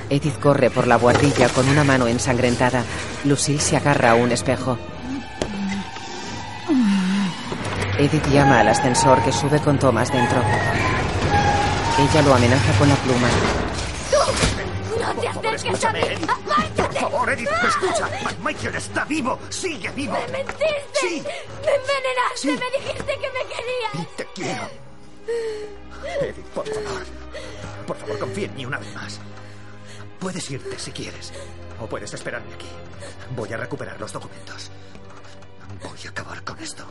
Edith corre por la buhardilla con una mano ensangrentada. Lucille se agarra a un espejo. Edith llama al ascensor que sube con Thomas dentro. Ella lo amenaza con la pluma. ¡No te acerques a mí! Edith. ¡Apártate! Por favor, Edith, escucha. Michael está vivo. Sigue vivo. ¡Me mentiste! Sí. ¡Me envenenaste! Sí. ¡Me dijiste que me querías! Te quiero. Edith, por favor. Por favor, confía en mí una vez más. Puedes irte si quieres. O puedes esperarme aquí. Voy a recuperar los documentos. Voy a acabar con esto.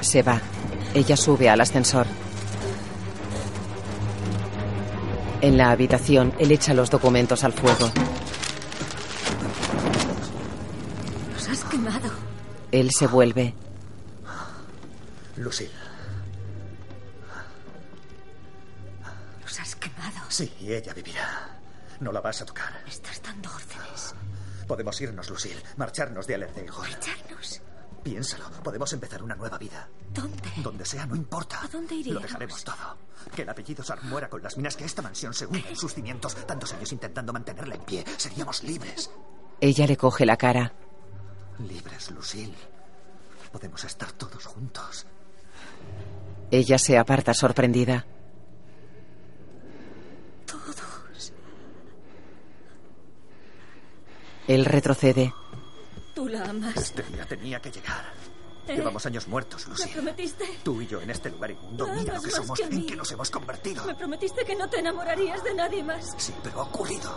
Se va. Ella sube al ascensor. En la habitación, él echa los documentos al fuego. Los has quemado. Él se vuelve. Lucille. Sí, ella vivirá. No la vas a tocar. Estás dando órdenes. Podemos irnos, Lucille. Marcharnos de Alentejo. ¿Marcharnos? Piénsalo. Podemos empezar una nueva vida. ¿Dónde? Donde sea, no importa. ¿A dónde Lo iríamos? dejaremos todo. Que el apellido Sar muera con las minas, que esta mansión se hunda en sus cimientos. Tantos años intentando mantenerla en pie. Seríamos libres. Ella le coge la cara. Libres, Lucille. Podemos estar todos juntos. Ella se aparta sorprendida. Él retrocede. Tú la amas. Este día tenía que llegar. ¿Eh? Llevamos años muertos, ¿Me Lucille. prometiste? Tú y yo en este lugar inmundo. Nada Mira lo que somos, que en qué nos hemos convertido. Me prometiste que no te enamorarías de nadie más. Sí, pero ha ocurrido.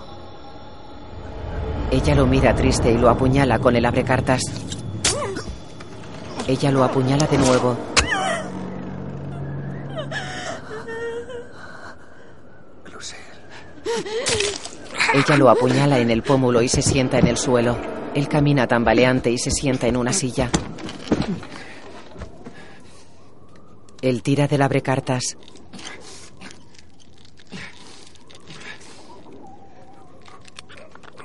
Ella lo mira triste y lo apuñala con el abrecartas. Ella lo apuñala de nuevo. Ella lo apuñala en el pómulo y se sienta en el suelo. Él camina tambaleante y se sienta en una silla. Él tira del abrecartas.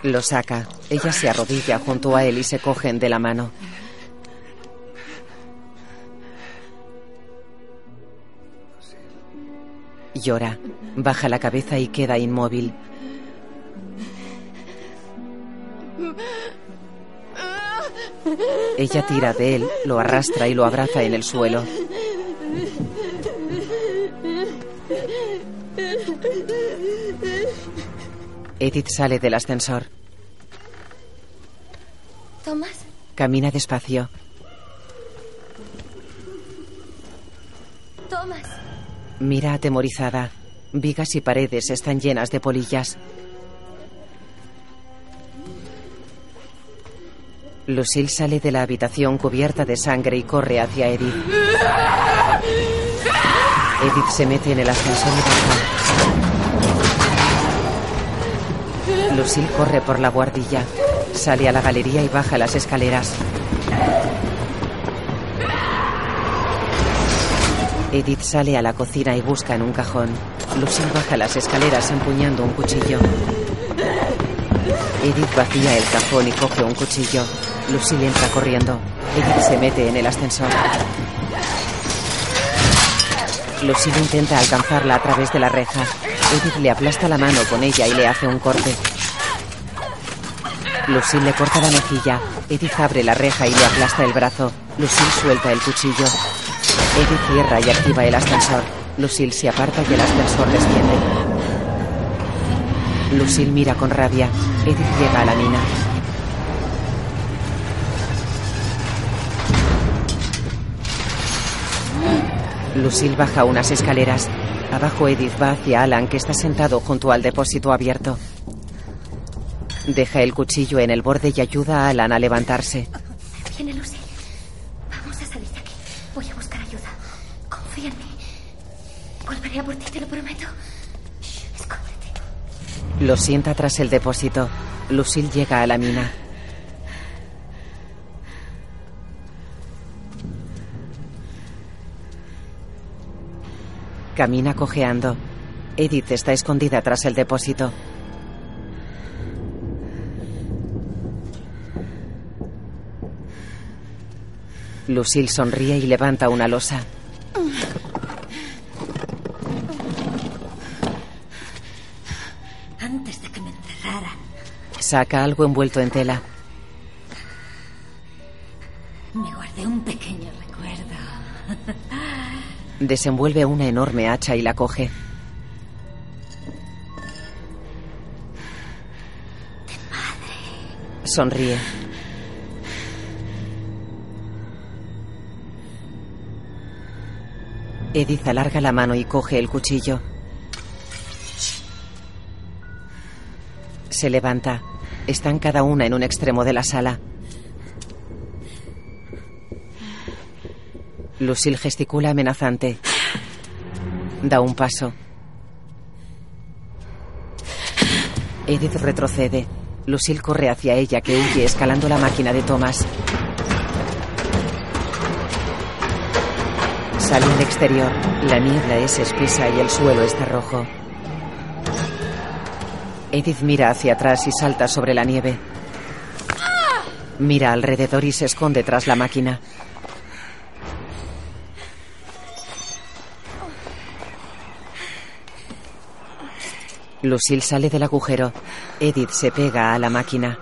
Lo saca. Ella se arrodilla junto a él y se cogen de la mano. Llora. Baja la cabeza y queda inmóvil. Ella tira de él, lo arrastra y lo abraza en el suelo. Edith sale del ascensor. Tomás, Camina despacio. Tomás. Mira atemorizada. Vigas y paredes están llenas de polillas. Lucille sale de la habitación cubierta de sangre y corre hacia Edith. Edith se mete en el ascensor y baja. Lucille corre por la guardilla. Sale a la galería y baja las escaleras. Edith sale a la cocina y busca en un cajón. Lucille baja las escaleras empuñando un cuchillo. Edith vacía el cajón y coge un cuchillo. Lucille entra corriendo. Edith se mete en el ascensor. Lucille intenta alcanzarla a través de la reja. Edith le aplasta la mano con ella y le hace un corte. Lucille le corta la mejilla. Edith abre la reja y le aplasta el brazo. Lucille suelta el cuchillo. Edith cierra y activa el ascensor. Lucille se aparta y el ascensor desciende. Lucille mira con rabia. Edith llega a la mina. Lucille baja unas escaleras. Abajo Edith va hacia Alan que está sentado junto al depósito abierto. Deja el cuchillo en el borde y ayuda a Alan a levantarse. Viene Lucy. Vamos a salir de aquí. Voy a buscar ayuda. Confía en mí. Volveré a por ti, te lo prometo. Shh, escóndete. Lo sienta tras el depósito. Lucille llega a la mina. Camina cojeando. Edith está escondida tras el depósito. Lucille sonríe y levanta una losa. Antes de que me encerraran, Saca algo envuelto en tela. me guardé un pequeño. Desenvuelve una enorme hacha y la coge. Sonríe. Edith alarga la mano y coge el cuchillo. Se levanta. Están cada una en un extremo de la sala. Lucille gesticula amenazante. Da un paso. Edith retrocede. Lucille corre hacia ella que huye escalando la máquina de Thomas. Sale al exterior. La niebla es espesa y el suelo está rojo. Edith mira hacia atrás y salta sobre la nieve. Mira alrededor y se esconde tras la máquina. Lucille sale del agujero. Edith se pega a la máquina.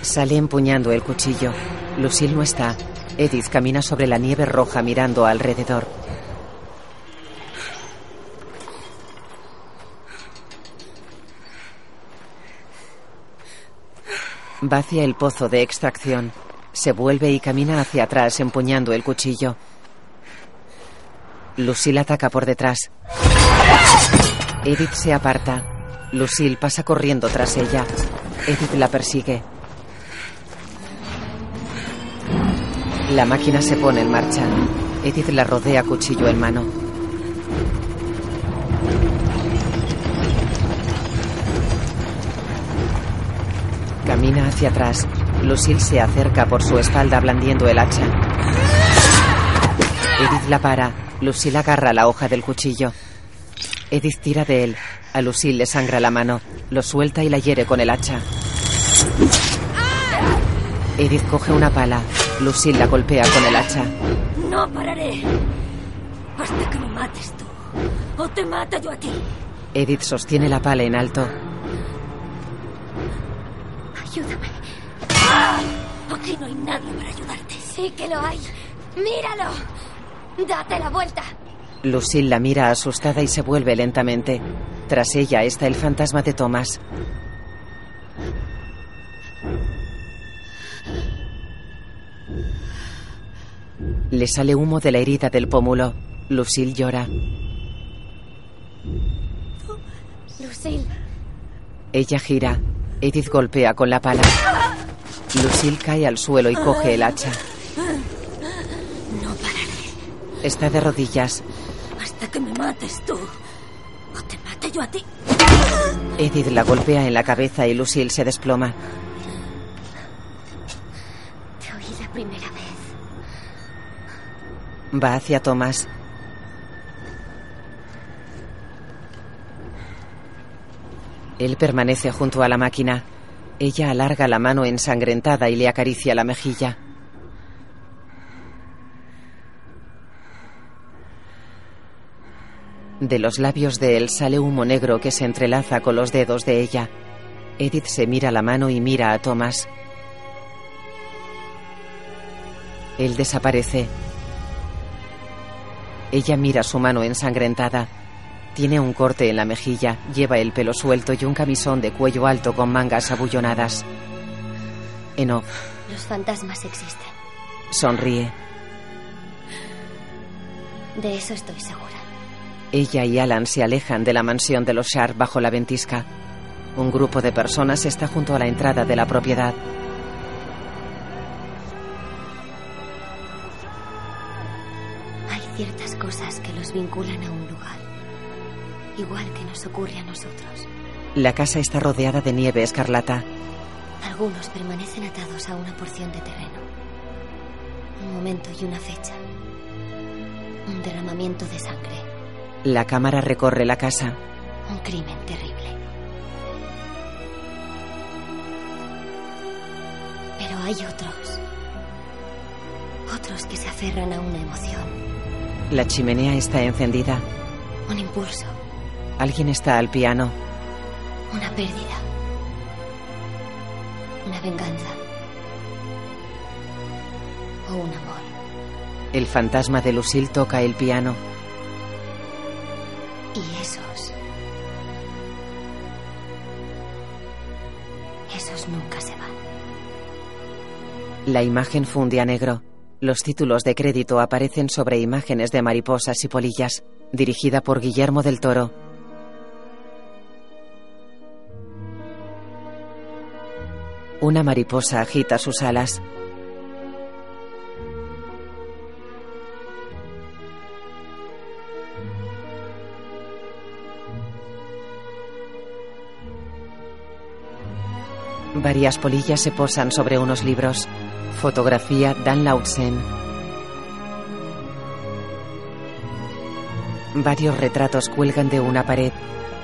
Sale empuñando el cuchillo. Lucille no está. Edith camina sobre la nieve roja mirando alrededor. Va el pozo de extracción. Se vuelve y camina hacia atrás empuñando el cuchillo. Lucille ataca por detrás. Edith se aparta. Lucille pasa corriendo tras ella. Edith la persigue. La máquina se pone en marcha. Edith la rodea cuchillo en mano. Camina hacia atrás. Lucille se acerca por su espalda blandiendo el hacha. Edith la para. Lucille agarra la hoja del cuchillo. Edith tira de él. A Lucille le sangra la mano. Lo suelta y la hiere con el hacha. Edith coge una pala. Lucille la golpea con el hacha. No pararé hasta que me mates tú. O te mato yo a ti. Edith sostiene la pala en alto. Ayúdame. Aquí no hay nadie para ayudarte. Sí que lo hay. Míralo. Date la vuelta. Lucille la mira asustada y se vuelve lentamente. Tras ella está el fantasma de Thomas. Le sale humo de la herida del pómulo. Lucille llora. Lucille. Ella gira. Edith golpea con la pala. Lucille cae al suelo y coge el hacha. No pararé Está de rodillas. hasta que me mates tú. O te mate yo a ti. Edith la golpea en la cabeza y Lucille se desploma. Te oí la primera vez. Va hacia Thomas. Él permanece junto a la máquina. Ella alarga la mano ensangrentada y le acaricia la mejilla. De los labios de él sale humo negro que se entrelaza con los dedos de ella. Edith se mira la mano y mira a Thomas. Él desaparece. Ella mira su mano ensangrentada. Tiene un corte en la mejilla, lleva el pelo suelto y un camisón de cuello alto con mangas abullonadas. Enoch Los fantasmas existen. sonríe. De eso estoy segura. Ella y Alan se alejan de la mansión de los Sharp bajo la ventisca. Un grupo de personas está junto a la entrada de la propiedad. Hay ciertas cosas que los vinculan a un. Igual que nos ocurre a nosotros. La casa está rodeada de nieve escarlata. Algunos permanecen atados a una porción de terreno. Un momento y una fecha. Un derramamiento de sangre. La cámara recorre la casa. Un crimen terrible. Pero hay otros. Otros que se aferran a una emoción. La chimenea está encendida. Un impulso. Alguien está al piano. Una pérdida. Una venganza. O un amor. El fantasma de Lucille toca el piano. Y esos. Esos nunca se van. La imagen funde a negro. Los títulos de crédito aparecen sobre imágenes de mariposas y polillas, dirigida por Guillermo del Toro. Una mariposa agita sus alas. Varias polillas se posan sobre unos libros. Fotografía Dan Lautsen. Varios retratos cuelgan de una pared.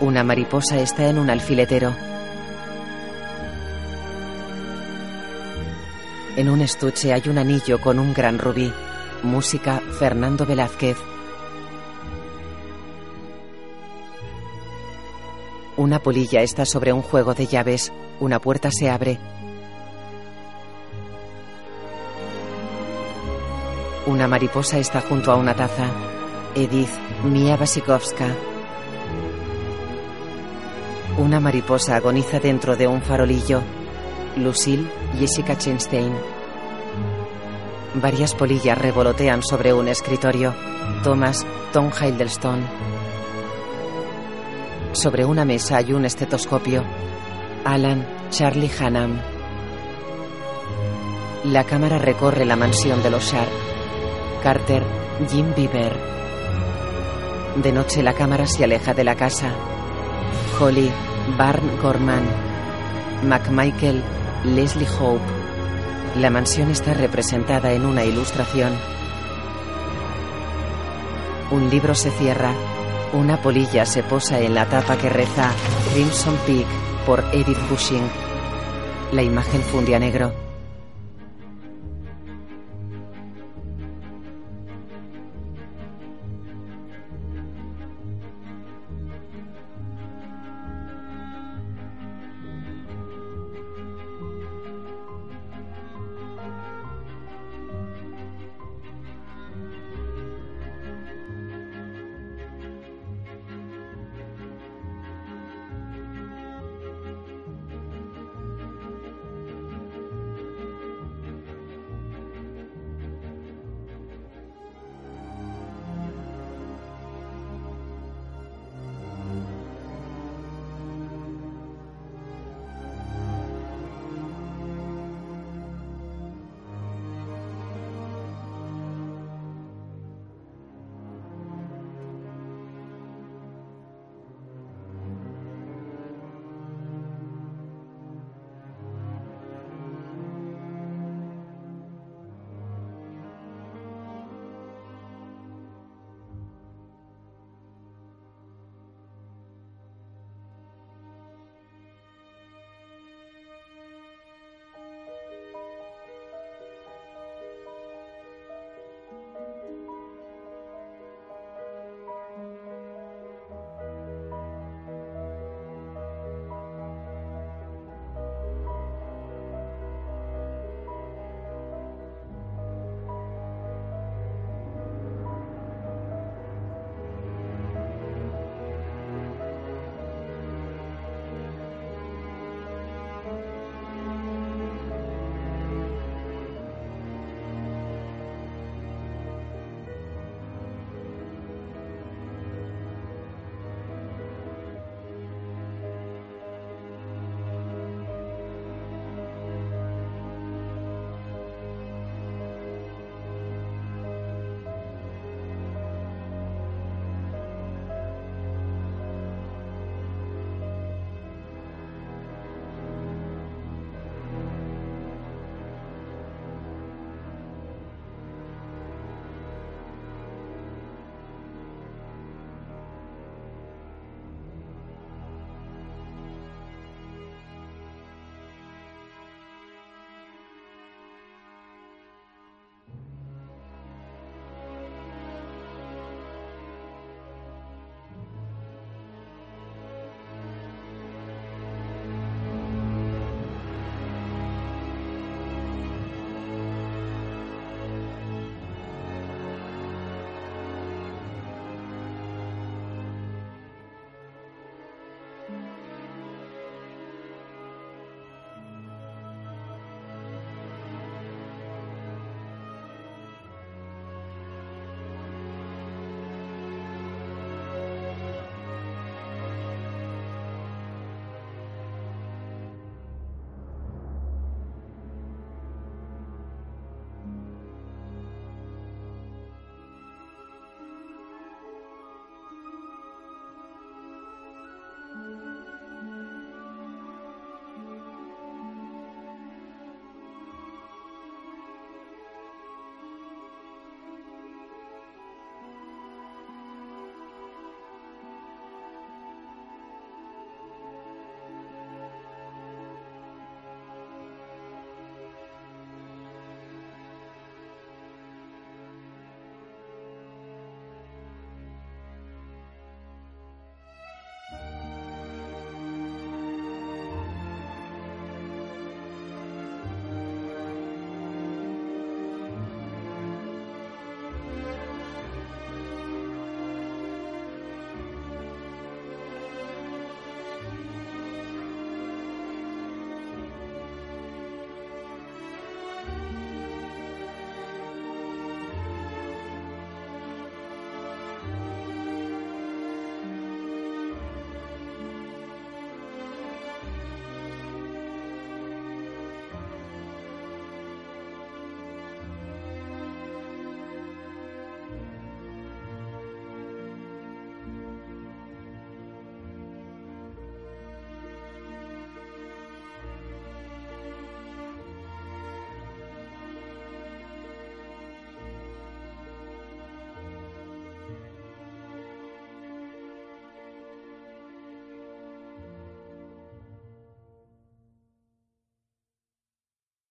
Una mariposa está en un alfiletero. En un estuche hay un anillo con un gran rubí. Música Fernando Velázquez. Una polilla está sobre un juego de llaves. Una puerta se abre. Una mariposa está junto a una taza. Edith Mia Basikovska. Una mariposa agoniza dentro de un farolillo. Lucille Jessica Chenstein. Varias polillas revolotean sobre un escritorio. Thomas Tom Hiddleston. Sobre una mesa hay un estetoscopio. Alan Charlie Hannam. La cámara recorre la mansión de los Sharp. Carter Jim Bieber. De noche la cámara se aleja de la casa. Holly Barn Gorman. McMichael Leslie Hope. La mansión está representada en una ilustración. Un libro se cierra. Una polilla se posa en la tapa que reza Crimson Peak por Edith Cushing. La imagen funde negro.